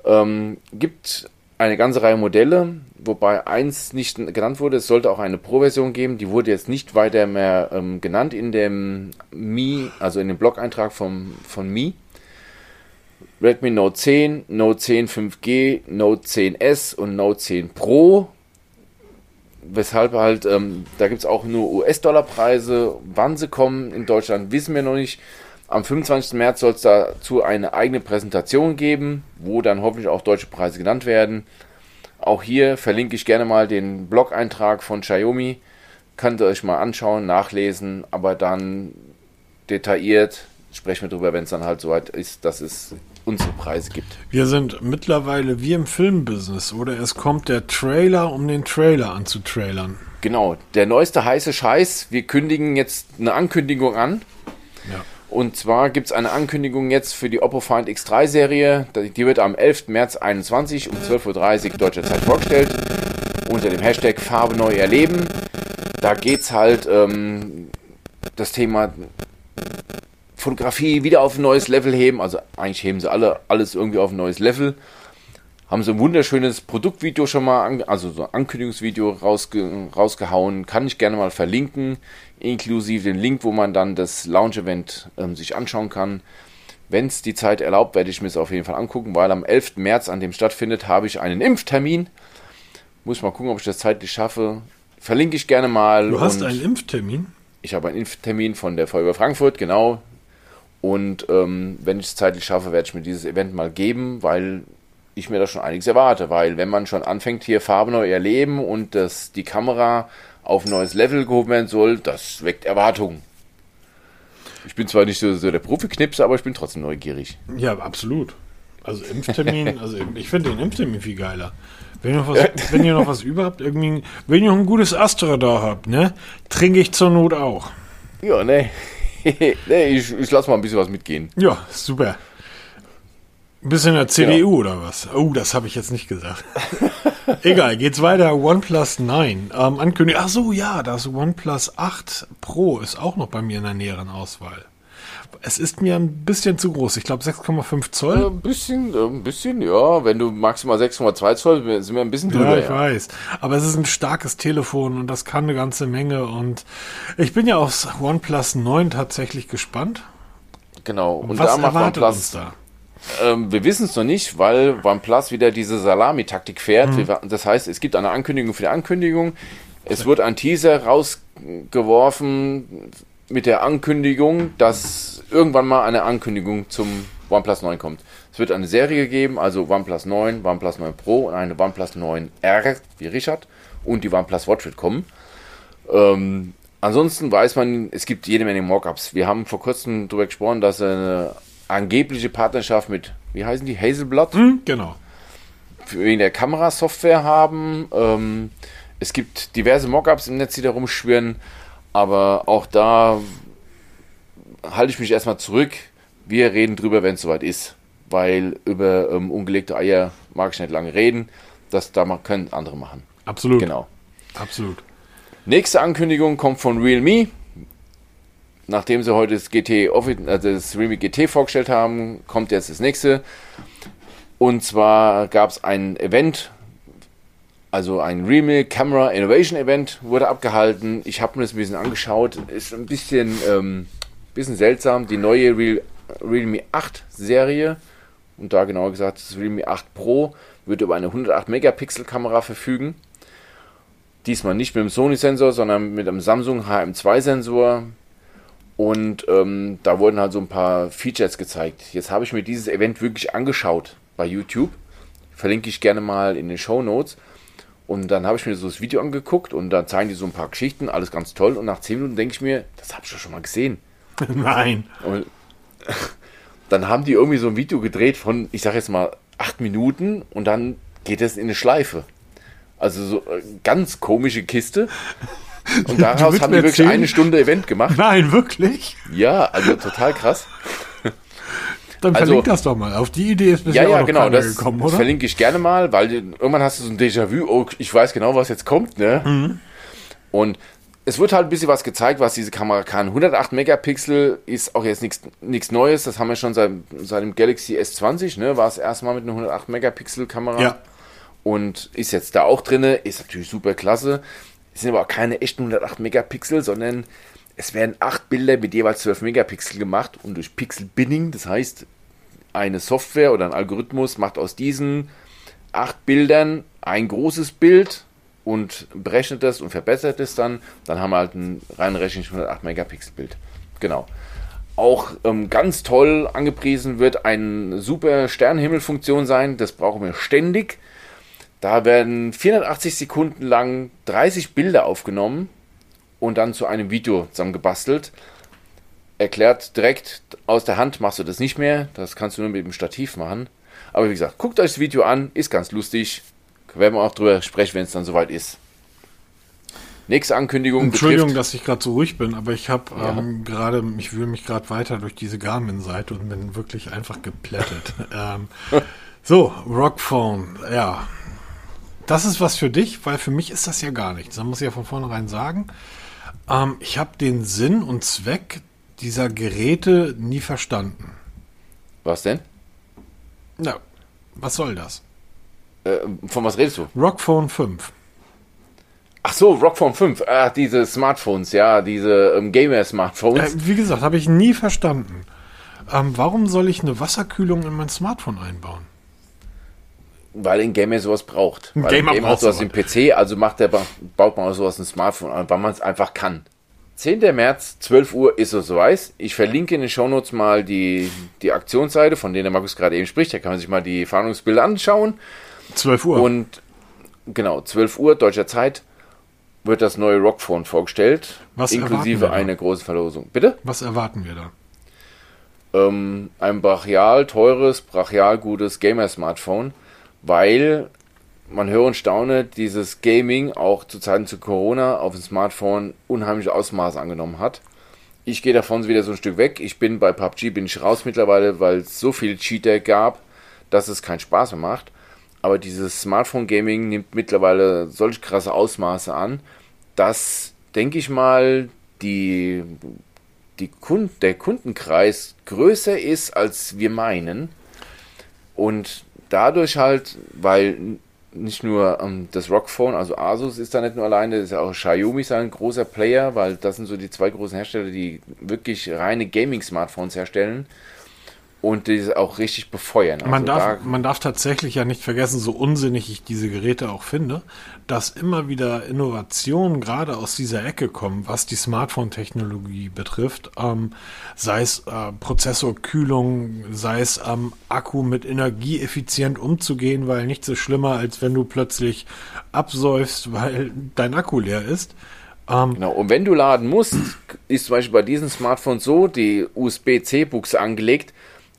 Ähm, gibt eine ganze Reihe Modelle, wobei eins nicht genannt wurde. Es sollte auch eine Pro-Version geben. Die wurde jetzt nicht weiter mehr ähm, genannt in dem Mi, also in dem Blog-Eintrag vom, von Mi. Redmi Note 10, Note 10 5G, Note 10S und Note 10 Pro. Weshalb halt, ähm, da gibt es auch nur US-Dollar-Preise. Wann sie kommen in Deutschland, wissen wir noch nicht. Am 25. März soll es dazu eine eigene Präsentation geben, wo dann hoffentlich auch deutsche Preise genannt werden. Auch hier verlinke ich gerne mal den Blog-Eintrag von Xiaomi. Könnt ihr euch mal anschauen, nachlesen, aber dann detailliert sprechen wir drüber, wenn es dann halt soweit ist, dass es unsere Preise gibt. Wir sind mittlerweile wie im Filmbusiness, oder? Es kommt der Trailer, um den Trailer anzutrailern. Genau, der neueste heiße Scheiß. Wir kündigen jetzt eine Ankündigung an. Ja. Und zwar gibt es eine Ankündigung jetzt für die Oppo Find X3 Serie. Die wird am 11. März 21 um 12.30 Uhr deutscher Zeit vorgestellt. Unter dem Hashtag Farbe neu erleben. Da geht es halt ähm, das Thema Fotografie wieder auf ein neues Level heben. Also eigentlich heben sie alle alles irgendwie auf ein neues Level. Haben sie ein wunderschönes Produktvideo schon mal, an, also so ein Ankündigungsvideo rausge, rausgehauen. Kann ich gerne mal verlinken, inklusive den Link, wo man dann das Launch-Event ähm, sich anschauen kann. Wenn es die Zeit erlaubt, werde ich mir es auf jeden Fall angucken, weil am 11. März, an dem stattfindet, habe ich einen Impftermin. Muss ich mal gucken, ob ich das zeitlich schaffe. Verlinke ich gerne mal. Du hast einen Impftermin? ich habe einen Impftermin von der Feuerwehr Frankfurt, genau. Und ähm, wenn ich es zeitlich schaffe, werde ich mir dieses Event mal geben, weil ich mir da schon einiges erwarte. Weil wenn man schon anfängt, hier Farbe neu erleben und dass die Kamera auf ein neues Level gehoben werden soll, das weckt Erwartungen. Ich bin zwar nicht so, so der Profiknipser, aber ich bin trotzdem neugierig. Ja, absolut. Also Impftermin, also ich finde den Impftermin viel geiler. Wenn ihr noch was, wenn ihr noch was über habt, irgendwie, wenn ihr noch ein gutes Astra da habt, ne, trinke ich zur Not auch. Ja, ne. nee, ich, ich lasse mal ein bisschen was mitgehen. Ja, super. In der CDU oder was? Oh, das habe ich jetzt nicht gesagt. Egal, geht's weiter. OnePlus 9. Ähm, Ankündigung. Ach so, ja, das OnePlus 8 Pro ist auch noch bei mir in der näheren Auswahl. Es ist mir ein bisschen zu groß. Ich glaube 6,5 Zoll. Äh, ein bisschen, äh, ein bisschen, ja. Wenn du maximal 6,2 Zoll, sind wir ein bisschen drüber. Ja, ich weiß. Aber es ist ein starkes Telefon und das kann eine ganze Menge. Und ich bin ja aufs OnePlus 9 tatsächlich gespannt. Genau. Und Was da macht OnePlus, uns da? Ähm, wir wissen es noch nicht, weil OnePlus wieder diese Salami-Taktik fährt. Mhm. Das heißt, es gibt eine Ankündigung für die Ankündigung. Es wird ein Teaser rausgeworfen mit der Ankündigung, dass irgendwann mal eine Ankündigung zum OnePlus 9 kommt. Es wird eine Serie geben, also OnePlus 9, OnePlus 9 Pro und eine OnePlus 9 R, wie Richard, und die OnePlus Watch wird kommen. Ähm, ansonsten weiß man, es gibt jede Menge Mockups. Wir haben vor kurzem darüber gesprochen, dass eine angebliche Partnerschaft mit, wie heißen die, Hazelblood? Mhm, genau. Wegen der Kamerasoftware haben. Ähm, es gibt diverse Mockups im Netz, die da rumschwirren, aber auch da halte ich mich erstmal zurück. Wir reden drüber, wenn es soweit ist, weil über ähm, ungelegte Eier mag ich nicht lange reden. Das da können andere machen. Absolut. Genau. Absolut. Nächste Ankündigung kommt von Realme nachdem sie heute das GT, also das Remake GT vorgestellt haben, kommt jetzt das nächste. Und zwar gab es ein Event, also ein Remake Camera Innovation Event wurde abgehalten. Ich habe mir das ein bisschen angeschaut. Ist ein bisschen, ähm, bisschen seltsam. Die neue Real, Realme 8 Serie, und da genauer gesagt das Realme 8 Pro, wird über eine 108 Megapixel Kamera verfügen. Diesmal nicht mit dem Sony-Sensor, sondern mit einem Samsung HM2-Sensor und ähm, da wurden halt so ein paar Features gezeigt. Jetzt habe ich mir dieses Event wirklich angeschaut bei YouTube. Verlinke ich gerne mal in den Show Notes. Und dann habe ich mir so das Video angeguckt und da zeigen die so ein paar Geschichten, alles ganz toll. Und nach 10 Minuten denke ich mir, das habe ich doch schon mal gesehen. Nein. Und dann haben die irgendwie so ein Video gedreht von, ich sage jetzt mal, 8 Minuten und dann geht es in eine Schleife. Also so äh, ganz komische Kiste. Und daraus haben die wirklich eine Stunde Event gemacht. Nein, wirklich? Ja, also total krass. Dann also, verlink das doch mal. Auf die Idee ist bisher ja, ja, auch noch genau, das, gekommen, oder? Das verlinke ich gerne mal, weil irgendwann hast du so ein Déjà-vu, oh, ich weiß genau, was jetzt kommt, ne? Mhm. Und es wird halt ein bisschen was gezeigt, was diese Kamera kann. 108 Megapixel ist auch jetzt nichts Neues, das haben wir schon seit, seit dem Galaxy S20, ne? War es erstmal mit einer 108 Megapixel Kamera. Ja. Und ist jetzt da auch drin, ist natürlich super klasse. Es sind aber auch keine echten 108 Megapixel, sondern es werden acht Bilder mit jeweils 12 Megapixel gemacht und durch Pixel Binning, das heißt, eine Software oder ein Algorithmus macht aus diesen acht Bildern ein großes Bild und berechnet das und verbessert es dann. Dann haben wir halt ein rein rechnerisch 108 Megapixel Bild. Genau. Auch ähm, ganz toll angepriesen wird eine super Sternenhimmelfunktion sein. Das brauchen wir ständig. Da werden 480 Sekunden lang 30 Bilder aufgenommen und dann zu einem Video zusammengebastelt. Erklärt direkt aus der Hand machst du das nicht mehr. Das kannst du nur mit dem Stativ machen. Aber wie gesagt, guckt euch das Video an, ist ganz lustig. Werden wir auch drüber sprechen, wenn es dann soweit ist. Nächste Ankündigung. Entschuldigung, betrifft, dass ich gerade so ruhig bin, aber ich habe ja. ähm, gerade, ich wühle mich gerade weiter durch diese Garmin-Seite und bin wirklich einfach geplättet. ähm, so, Rockphone, ja, das ist was für dich, weil für mich ist das ja gar nichts. Da muss ich ja von vornherein sagen. Ähm, ich habe den Sinn und Zweck dieser Geräte nie verstanden. Was denn? Na, was soll das? Äh, von was redest du? Rockphone 5. Ach so, Rockphone 5. Ach, diese Smartphones, ja, diese ähm, Gamer-Smartphones. Äh, wie gesagt, habe ich nie verstanden. Ähm, warum soll ich eine Wasserkühlung in mein Smartphone einbauen? Weil ein Gamer sowas braucht. Ein weil Gamer, ein Gamer braucht sowas im PC, also macht der, baut man sowas ein Smartphone weil man es einfach kann. 10. März, 12 Uhr ist es soweit. Ich verlinke in den Shownotes mal die, die Aktionsseite, von der der Markus gerade eben spricht. Da kann man sich mal die Fahndungsbilder anschauen. 12 Uhr. Und genau, 12 Uhr deutscher Zeit wird das neue Rockphone vorgestellt. Was inklusive einer großen Verlosung. Bitte? Was erwarten wir da? Ähm, ein brachial teures, brachial gutes Gamer-Smartphone weil man höre und staune, dieses Gaming auch zu Zeiten zu Corona auf dem Smartphone unheimliche Ausmaße angenommen hat. Ich gehe davon wieder so ein Stück weg. Ich bin bei PUBG bin ich raus mittlerweile, weil es so viele Cheater gab, dass es keinen Spaß mehr macht. Aber dieses Smartphone-Gaming nimmt mittlerweile solch krasse Ausmaße an, dass, denke ich mal, die, die Kund, der Kundenkreis größer ist, als wir meinen. Und dadurch halt, weil nicht nur ähm, das Rockphone, also Asus ist da nicht nur alleine, ist auch Xiaomi ist ein großer Player, weil das sind so die zwei großen Hersteller, die wirklich reine Gaming-Smartphones herstellen und die auch richtig befeuern. Also man, darf, da man darf tatsächlich ja nicht vergessen, so unsinnig ich diese Geräte auch finde, dass immer wieder Innovationen gerade aus dieser Ecke kommen, was die Smartphone-Technologie betrifft. Ähm, sei es äh, Prozessorkühlung, sei es ähm, Akku mit Energie effizient umzugehen, weil nichts ist schlimmer, als wenn du plötzlich absäufst, weil dein Akku leer ist. Ähm, genau, und wenn du laden musst, ist zum Beispiel bei diesen Smartphones so, die USB-C-Buchse angelegt,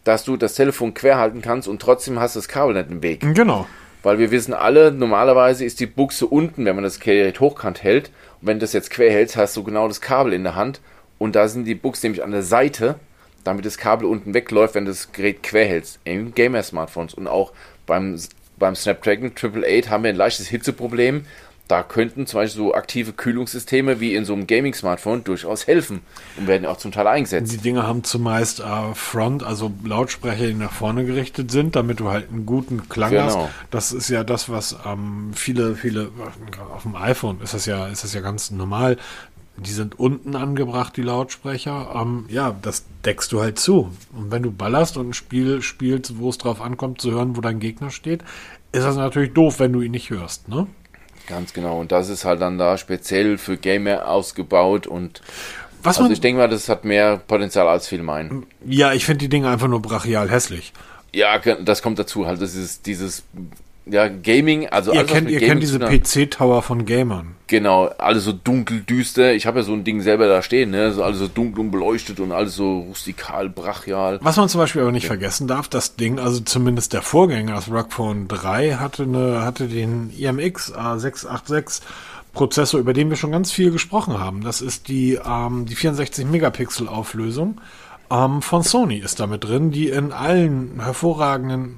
dass du das Telefon quer halten kannst und trotzdem hast du das Kabel nicht im Weg. Genau. Weil wir wissen alle, normalerweise ist die Buchse unten, wenn man das Gerät hochkant hält. Und wenn du das jetzt quer hältst, hast du genau das Kabel in der Hand. Und da sind die Buchsen nämlich an der Seite, damit das Kabel unten wegläuft, wenn du das Gerät quer hältst. In Gamer-Smartphones. Und auch beim, beim Snapdragon 888 haben wir ein leichtes Hitzeproblem da könnten zum Beispiel so aktive Kühlungssysteme wie in so einem Gaming-Smartphone durchaus helfen und werden auch zum Teil eingesetzt. Die Dinge haben zumeist äh, Front, also Lautsprecher, die nach vorne gerichtet sind, damit du halt einen guten Klang genau. hast. Das ist ja das, was ähm, viele, viele, auf dem iPhone ist das ja, ist das ja ganz normal. Die sind unten angebracht, die Lautsprecher. Ähm, ja, das deckst du halt zu. Und wenn du ballerst und ein Spiel spielst, wo es drauf ankommt, zu hören, wo dein Gegner steht, ist das natürlich doof, wenn du ihn nicht hörst, ne? Ganz genau. Und das ist halt dann da speziell für Gamer ausgebaut und was also ich denke mal, das hat mehr Potenzial als viele meinen. Ja, ich finde die Dinge einfach nur brachial hässlich. Ja, das kommt dazu. Halt, das ist dieses ja, Gaming, also ihr kennt, ihr Gaming kennt diese PC-Tower von Gamern. Genau, alles so dunkel, düster. Ich habe ja so ein Ding selber da stehen, ne? So alles so dunkel und beleuchtet und alles so rustikal, brachial. Was man zum Beispiel aber nicht ja. vergessen darf, das Ding, also zumindest der Vorgänger, das Rockphone 3, hatte eine, hatte den IMX A686 Prozessor, über den wir schon ganz viel gesprochen haben. Das ist die, ähm, die 64 Megapixel Auflösung ähm, von Sony ist damit drin, die in allen hervorragenden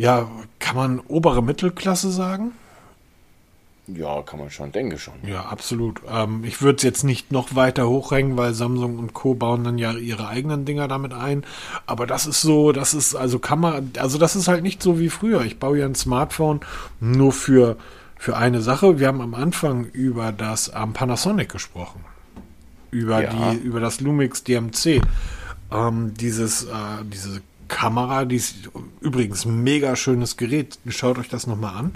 ja, kann man obere Mittelklasse sagen? Ja, kann man schon, denke schon. Ja, absolut. Ähm, ich würde es jetzt nicht noch weiter hochhängen, weil Samsung und Co. bauen dann ja ihre eigenen Dinger damit ein. Aber das ist so, das ist, also kann man, also das ist halt nicht so wie früher. Ich baue ja ein Smartphone nur für, für eine Sache. Wir haben am Anfang über das ähm, Panasonic gesprochen. Über ja. die, über das Lumix DMC. Ähm, dieses, äh, diese Kamera, die ist übrigens mega schönes Gerät. Schaut euch das nochmal an.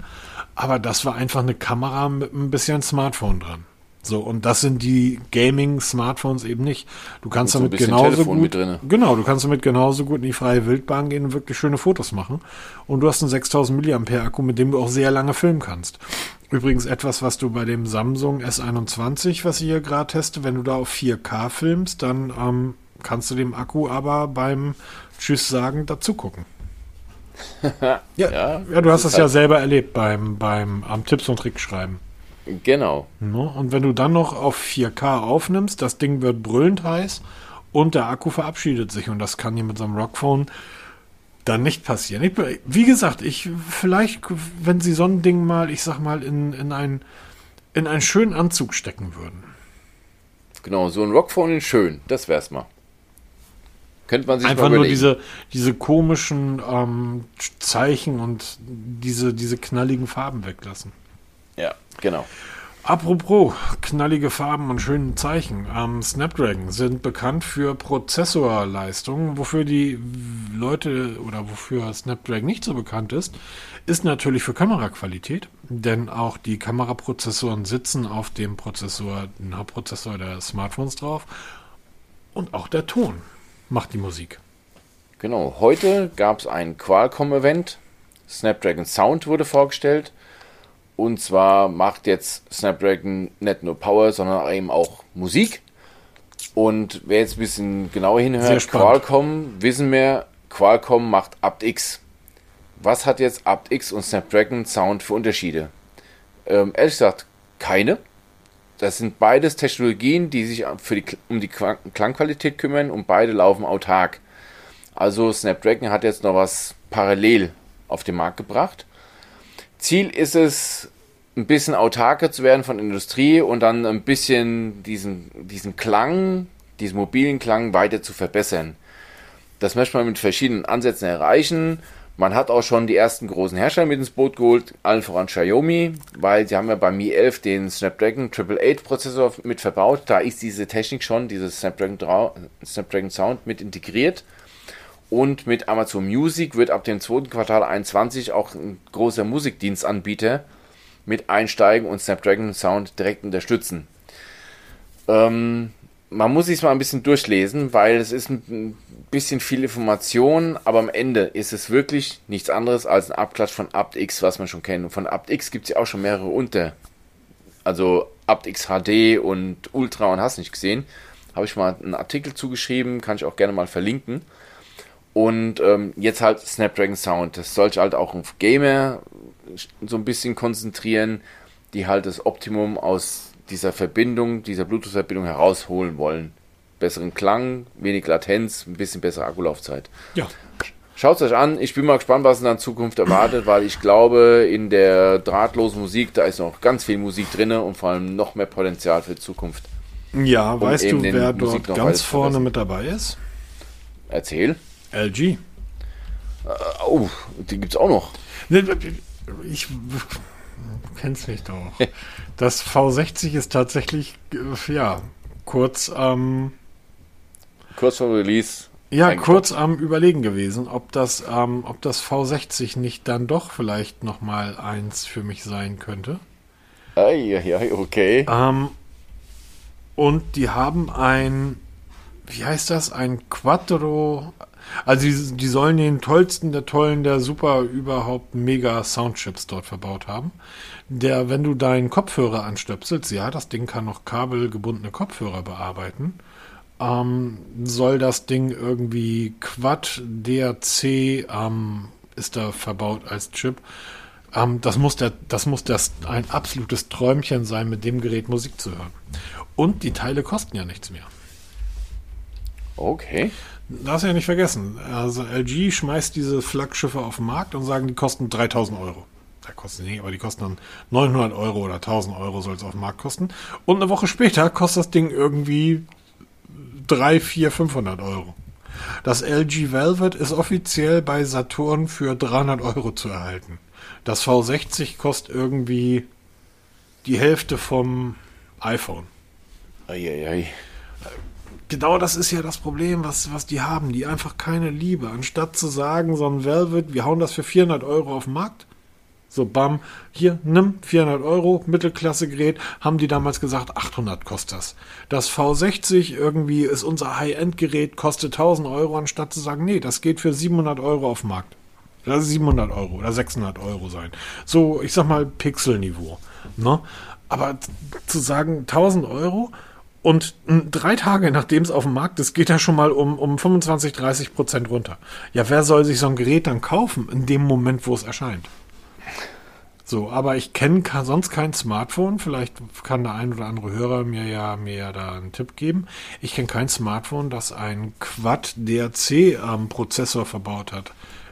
Aber das war einfach eine Kamera mit ein bisschen Smartphone dran. So, und das sind die Gaming-Smartphones eben nicht. Du kannst so damit genauso Telefon gut, genau, du kannst damit genauso gut in die freie Wildbahn gehen und wirklich schöne Fotos machen. Und du hast einen 6000 mAh Akku, mit dem du auch sehr lange filmen kannst. Übrigens etwas, was du bei dem Samsung S21, was ich hier gerade teste, wenn du da auf 4K filmst, dann ähm, kannst du dem Akku aber beim Tschüss sagen, dazu gucken. ja, ja, ja, du hast das, das ja halt selber erlebt beim, beim am Tipps und Tricks schreiben. Genau. Und wenn du dann noch auf 4K aufnimmst, das Ding wird brüllend heiß und der Akku verabschiedet sich und das kann hier mit so einem Rockphone dann nicht passieren. Ich, wie gesagt, ich vielleicht, wenn sie so ein Ding mal, ich sag mal, in, in, ein, in einen schönen Anzug stecken würden. Genau, so ein Rockphone in schön, das wär's mal. Könnte man sich Einfach nur diese, diese komischen ähm, Zeichen und diese, diese knalligen Farben weglassen. Ja, genau. Apropos knallige Farben und schönen Zeichen. Ähm, Snapdragon sind bekannt für Prozessorleistungen. Wofür die Leute oder wofür Snapdragon nicht so bekannt ist, ist natürlich für Kameraqualität. Denn auch die Kameraprozessoren sitzen auf dem Prozessor, den Hauptprozessor der Smartphones drauf. Und auch der Ton macht die Musik. Genau, heute gab es ein Qualcomm-Event. Snapdragon Sound wurde vorgestellt. Und zwar macht jetzt Snapdragon nicht nur Power, sondern eben auch Musik. Und wer jetzt ein bisschen genauer hinhört, Qualcomm, wissen wir, Qualcomm macht aptX. Was hat jetzt aptX und Snapdragon Sound für Unterschiede? Ähm, ehrlich gesagt, keine. Das sind beides Technologien, die sich für die, um die Klangqualität kümmern und beide laufen autark. Also Snapdragon hat jetzt noch was parallel auf den Markt gebracht. Ziel ist es, ein bisschen autarker zu werden von Industrie und dann ein bisschen diesen, diesen Klang, diesen mobilen Klang weiter zu verbessern. Das möchte man mit verschiedenen Ansätzen erreichen. Man hat auch schon die ersten großen Hersteller mit ins Boot geholt, allen voran Xiaomi, weil sie haben ja beim Mi 11 den Snapdragon 888 Prozessor mit verbaut. Da ist diese Technik schon, dieses Snapdragon, Snapdragon Sound mit integriert. Und mit Amazon Music wird ab dem zweiten Quartal 21 auch ein großer Musikdienstanbieter mit einsteigen und Snapdragon Sound direkt unterstützen. Ähm, man muss sich mal ein bisschen durchlesen, weil es ist ein bisschen viel Information, aber am Ende ist es wirklich nichts anderes als ein Abklatsch von AptX, was man schon kennt. Und von AptX gibt es ja auch schon mehrere unter. Also AptX HD und Ultra und hast nicht gesehen. Habe ich mal einen Artikel zugeschrieben, kann ich auch gerne mal verlinken. Und ähm, jetzt halt Snapdragon Sound. Das sollte halt auch auf Gamer so ein bisschen konzentrieren, die halt das Optimum aus dieser Verbindung, dieser Bluetooth-Verbindung herausholen wollen. Besseren Klang, wenig Latenz, ein bisschen bessere Akkulaufzeit. Ja. Schaut es euch an. Ich bin mal gespannt, was in der Zukunft erwartet, weil ich glaube, in der drahtlosen Musik, da ist noch ganz viel Musik drin und vor allem noch mehr Potenzial für die Zukunft. Ja, um weißt du, wer dort ganz vorne mit dabei ist? Erzähl. LG. Äh, oh, die gibt es auch noch. Ich kenn's nicht doch. Das V60 ist tatsächlich, ja, kurz am. Ähm, kurz vor Release. Ja, kurz am Überlegen gewesen, ob das, ähm, ob das V60 nicht dann doch vielleicht nochmal eins für mich sein könnte. Ei, ei, okay. Ähm, und die haben ein, wie heißt das, ein Quattro, also die, die sollen den tollsten der tollen, der super überhaupt mega Soundchips dort verbaut haben. Der, wenn du deinen Kopfhörer anstöpselst, ja, das Ding kann noch kabelgebundene Kopfhörer bearbeiten. Ähm, soll das Ding irgendwie Quad DRC ähm, ist da verbaut als Chip. Ähm, das muss der, das muss das ein absolutes Träumchen sein, mit dem Gerät Musik zu hören. Und die Teile kosten ja nichts mehr. Okay. Darfst ja nicht vergessen. Also LG schmeißt diese Flaggschiffe auf den Markt und sagen, die kosten 3000 Euro. Da kostet nicht, aber die kosten dann 900 Euro oder 1000 Euro soll es auf dem Markt kosten. Und eine Woche später kostet das Ding irgendwie 3, 4, 500 Euro. Das LG Velvet ist offiziell bei Saturn für 300 Euro zu erhalten. Das V60 kostet irgendwie die Hälfte vom iPhone. Eieiei. Ei, ei genau das ist ja das Problem, was, was die haben. Die einfach keine Liebe. Anstatt zu sagen, so ein Velvet, wir hauen das für 400 Euro auf den Markt. So, bam, hier, nimm 400 Euro, Mittelklasse-Gerät, haben die damals gesagt, 800 kostet das. Das V60 irgendwie ist unser High-End-Gerät, kostet 1000 Euro, anstatt zu sagen, nee, das geht für 700 Euro auf den Markt. Lass 700 Euro oder 600 Euro sein. So, ich sag mal, Pixel-Niveau. Ne? Aber zu sagen, 1000 Euro, und drei Tage nachdem es auf dem Markt ist, geht er schon mal um, um 25, 30 Prozent runter. Ja, wer soll sich so ein Gerät dann kaufen in dem Moment, wo es erscheint? So, aber ich kenne sonst kein Smartphone. Vielleicht kann der ein oder andere Hörer mir ja, mir ja da einen Tipp geben. Ich kenne kein Smartphone, das einen Quad-DRC-Prozessor ähm, verbaut hat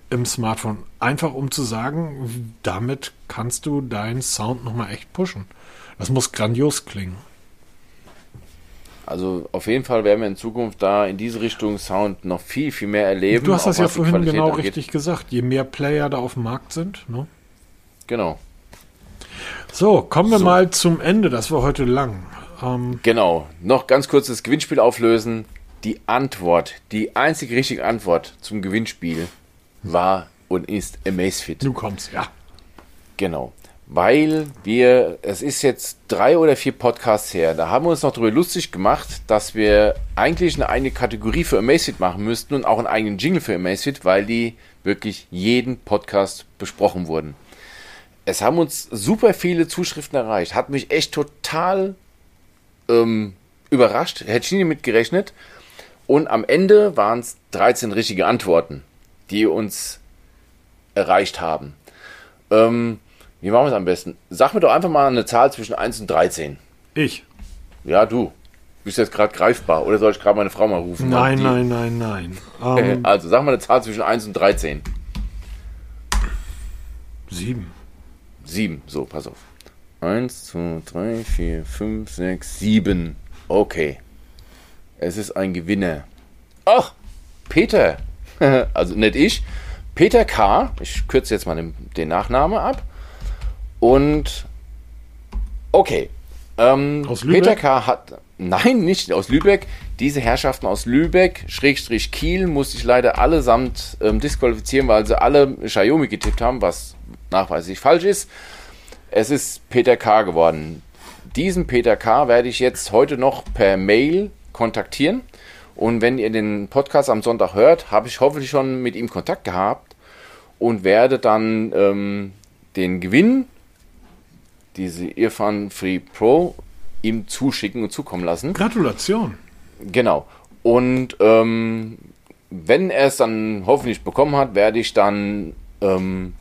im Smartphone. Einfach um zu sagen, damit kannst du deinen Sound nochmal echt pushen. Das muss grandios klingen. Also auf jeden Fall werden wir in Zukunft da in diese Richtung Sound noch viel, viel mehr erleben. Du hast das ja vorhin genau angeht. richtig gesagt. Je mehr Player da auf dem Markt sind. Ne? Genau. So, kommen wir so. mal zum Ende. Das war heute lang. Ähm, genau. Noch ganz kurz das Gewinnspiel auflösen. Die Antwort, die einzige richtige Antwort zum Gewinnspiel war und ist Amazfit. Du kommst, ja. Genau weil wir, es ist jetzt drei oder vier Podcasts her, da haben wir uns noch darüber lustig gemacht, dass wir eigentlich eine eigene Kategorie für Amazfit machen müssten und auch einen eigenen Jingle für Amazfit, weil die wirklich jeden Podcast besprochen wurden. Es haben uns super viele Zuschriften erreicht, hat mich echt total ähm, überrascht, hätte ich nie damit gerechnet. Und am Ende waren es 13 richtige Antworten, die uns erreicht haben. Ähm, wie machen wir es am besten? Sag mir doch einfach mal eine Zahl zwischen 1 und 13. Ich. Ja, du. Bist jetzt gerade greifbar oder soll ich gerade meine Frau mal rufen? Nein, nein, nein, nein. Um, ähm, also sag mal eine Zahl zwischen 1 und 13. Sieben. Sieben, so, pass auf. Eins, zwei, drei, vier, fünf, sechs, sieben. Okay. Es ist ein Gewinner. Ach, Peter. also nicht ich. Peter K. Ich kürze jetzt mal den, den Nachname ab. Und okay. Ähm, Aus Lübeck? Peter K. hat. Nein, nicht aus Lübeck. Diese Herrschaften aus Lübeck, Schrägstrich Kiel, musste ich leider allesamt ähm, disqualifizieren, weil sie alle Xiaomi getippt haben, was nachweislich falsch ist. Es ist Peter K. geworden. Diesen Peter K. werde ich jetzt heute noch per Mail kontaktieren. Und wenn ihr den Podcast am Sonntag hört, habe ich hoffentlich schon mit ihm Kontakt gehabt und werde dann ähm, den Gewinn, diese Irfan Free Pro, ihm zuschicken und zukommen lassen. Gratulation. Genau. Und ähm, wenn er es dann hoffentlich bekommen hat, werde ich dann ähm,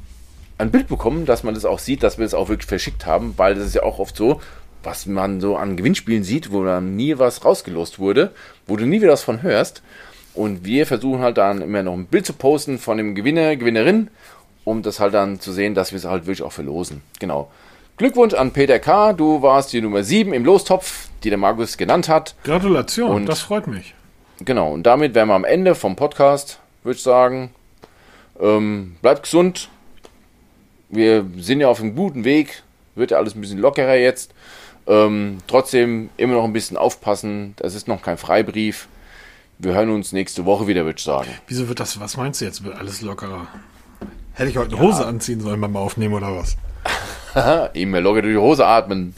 ein Bild bekommen, dass man das auch sieht, dass wir es auch wirklich verschickt haben, weil das ist ja auch oft so, was man so an Gewinnspielen sieht, wo dann nie was rausgelost wurde, wo du nie wieder was von hörst. Und wir versuchen halt dann immer noch ein Bild zu posten von dem Gewinner, Gewinnerin, um das halt dann zu sehen, dass wir es halt wirklich auch verlosen. Genau. Glückwunsch an Peter K. Du warst die Nummer 7 im Lostopf, die der Markus genannt hat. Gratulation, Und- das freut mich. Genau, und damit wären wir am Ende vom Podcast, würde ich sagen. Ähm, bleibt gesund. Wir sind ja auf einem guten Weg. Wird ja alles ein bisschen lockerer jetzt. Ähm, trotzdem immer noch ein bisschen aufpassen. Das ist noch kein Freibrief. Wir hören uns nächste Woche wieder, würde ich sagen. Wieso wird das, was meinst du jetzt, wird alles lockerer? Hätte ich heute eine Hose anziehen sollen beim Aufnehmen oder was? Eben locker durch die Hose atmen.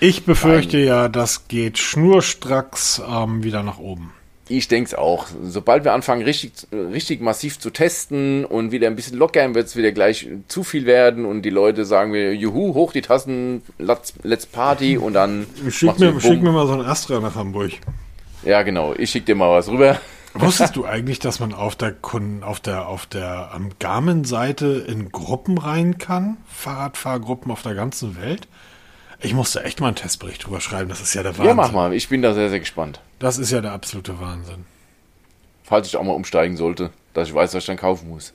Ich befürchte ja, das geht schnurstracks ähm, wieder nach oben. Ich denke es auch. Sobald wir anfangen, richtig, richtig massiv zu testen und wieder ein bisschen lockern, wird es wieder gleich zu viel werden und die Leute sagen wir, juhu, hoch die Tassen, let's, let's Party und dann Schick mir, schick mir mal so ein Astra nach Hamburg. Ja, genau. Ich schicke dir mal was rüber. Wusstest du eigentlich, dass man auf der Kunden, auf der, auf der ähm, Garmin-Seite in Gruppen rein kann? Fahrradfahrgruppen auf der ganzen Welt? Ich musste echt mal einen Testbericht drüber schreiben. Das ist ja der Wahnsinn. Ja, mach mal. Ich bin da sehr, sehr gespannt. Das ist ja der absolute Wahnsinn. Falls ich auch mal umsteigen sollte, dass ich weiß, was ich dann kaufen muss.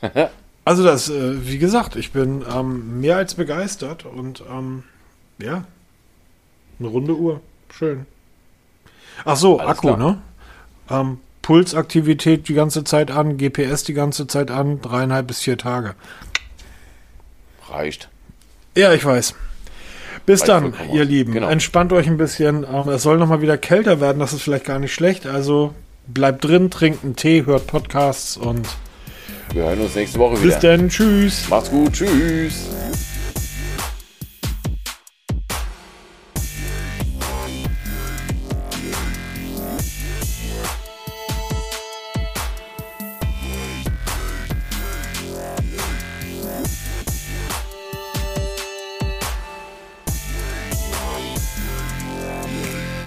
Also das, äh, wie gesagt, ich bin ähm, mehr als begeistert und ähm, ja, eine runde Uhr, schön. Ach so, Alles Akku, klar. ne? Ähm, Pulsaktivität die ganze Zeit an, GPS die ganze Zeit an, dreieinhalb bis vier Tage. Reicht. Ja, ich weiß. Bis Reicht dann, ihr. Lieben. Genau. Entspannt euch ein bisschen. Es soll noch mal wieder kälter werden, das ist vielleicht gar nicht schlecht. Also bleibt drin, trinkt einen Tee, hört Podcasts und Wir hören uns nächste Woche bis wieder. dann. Tschüss. Macht's gut. Tschüss.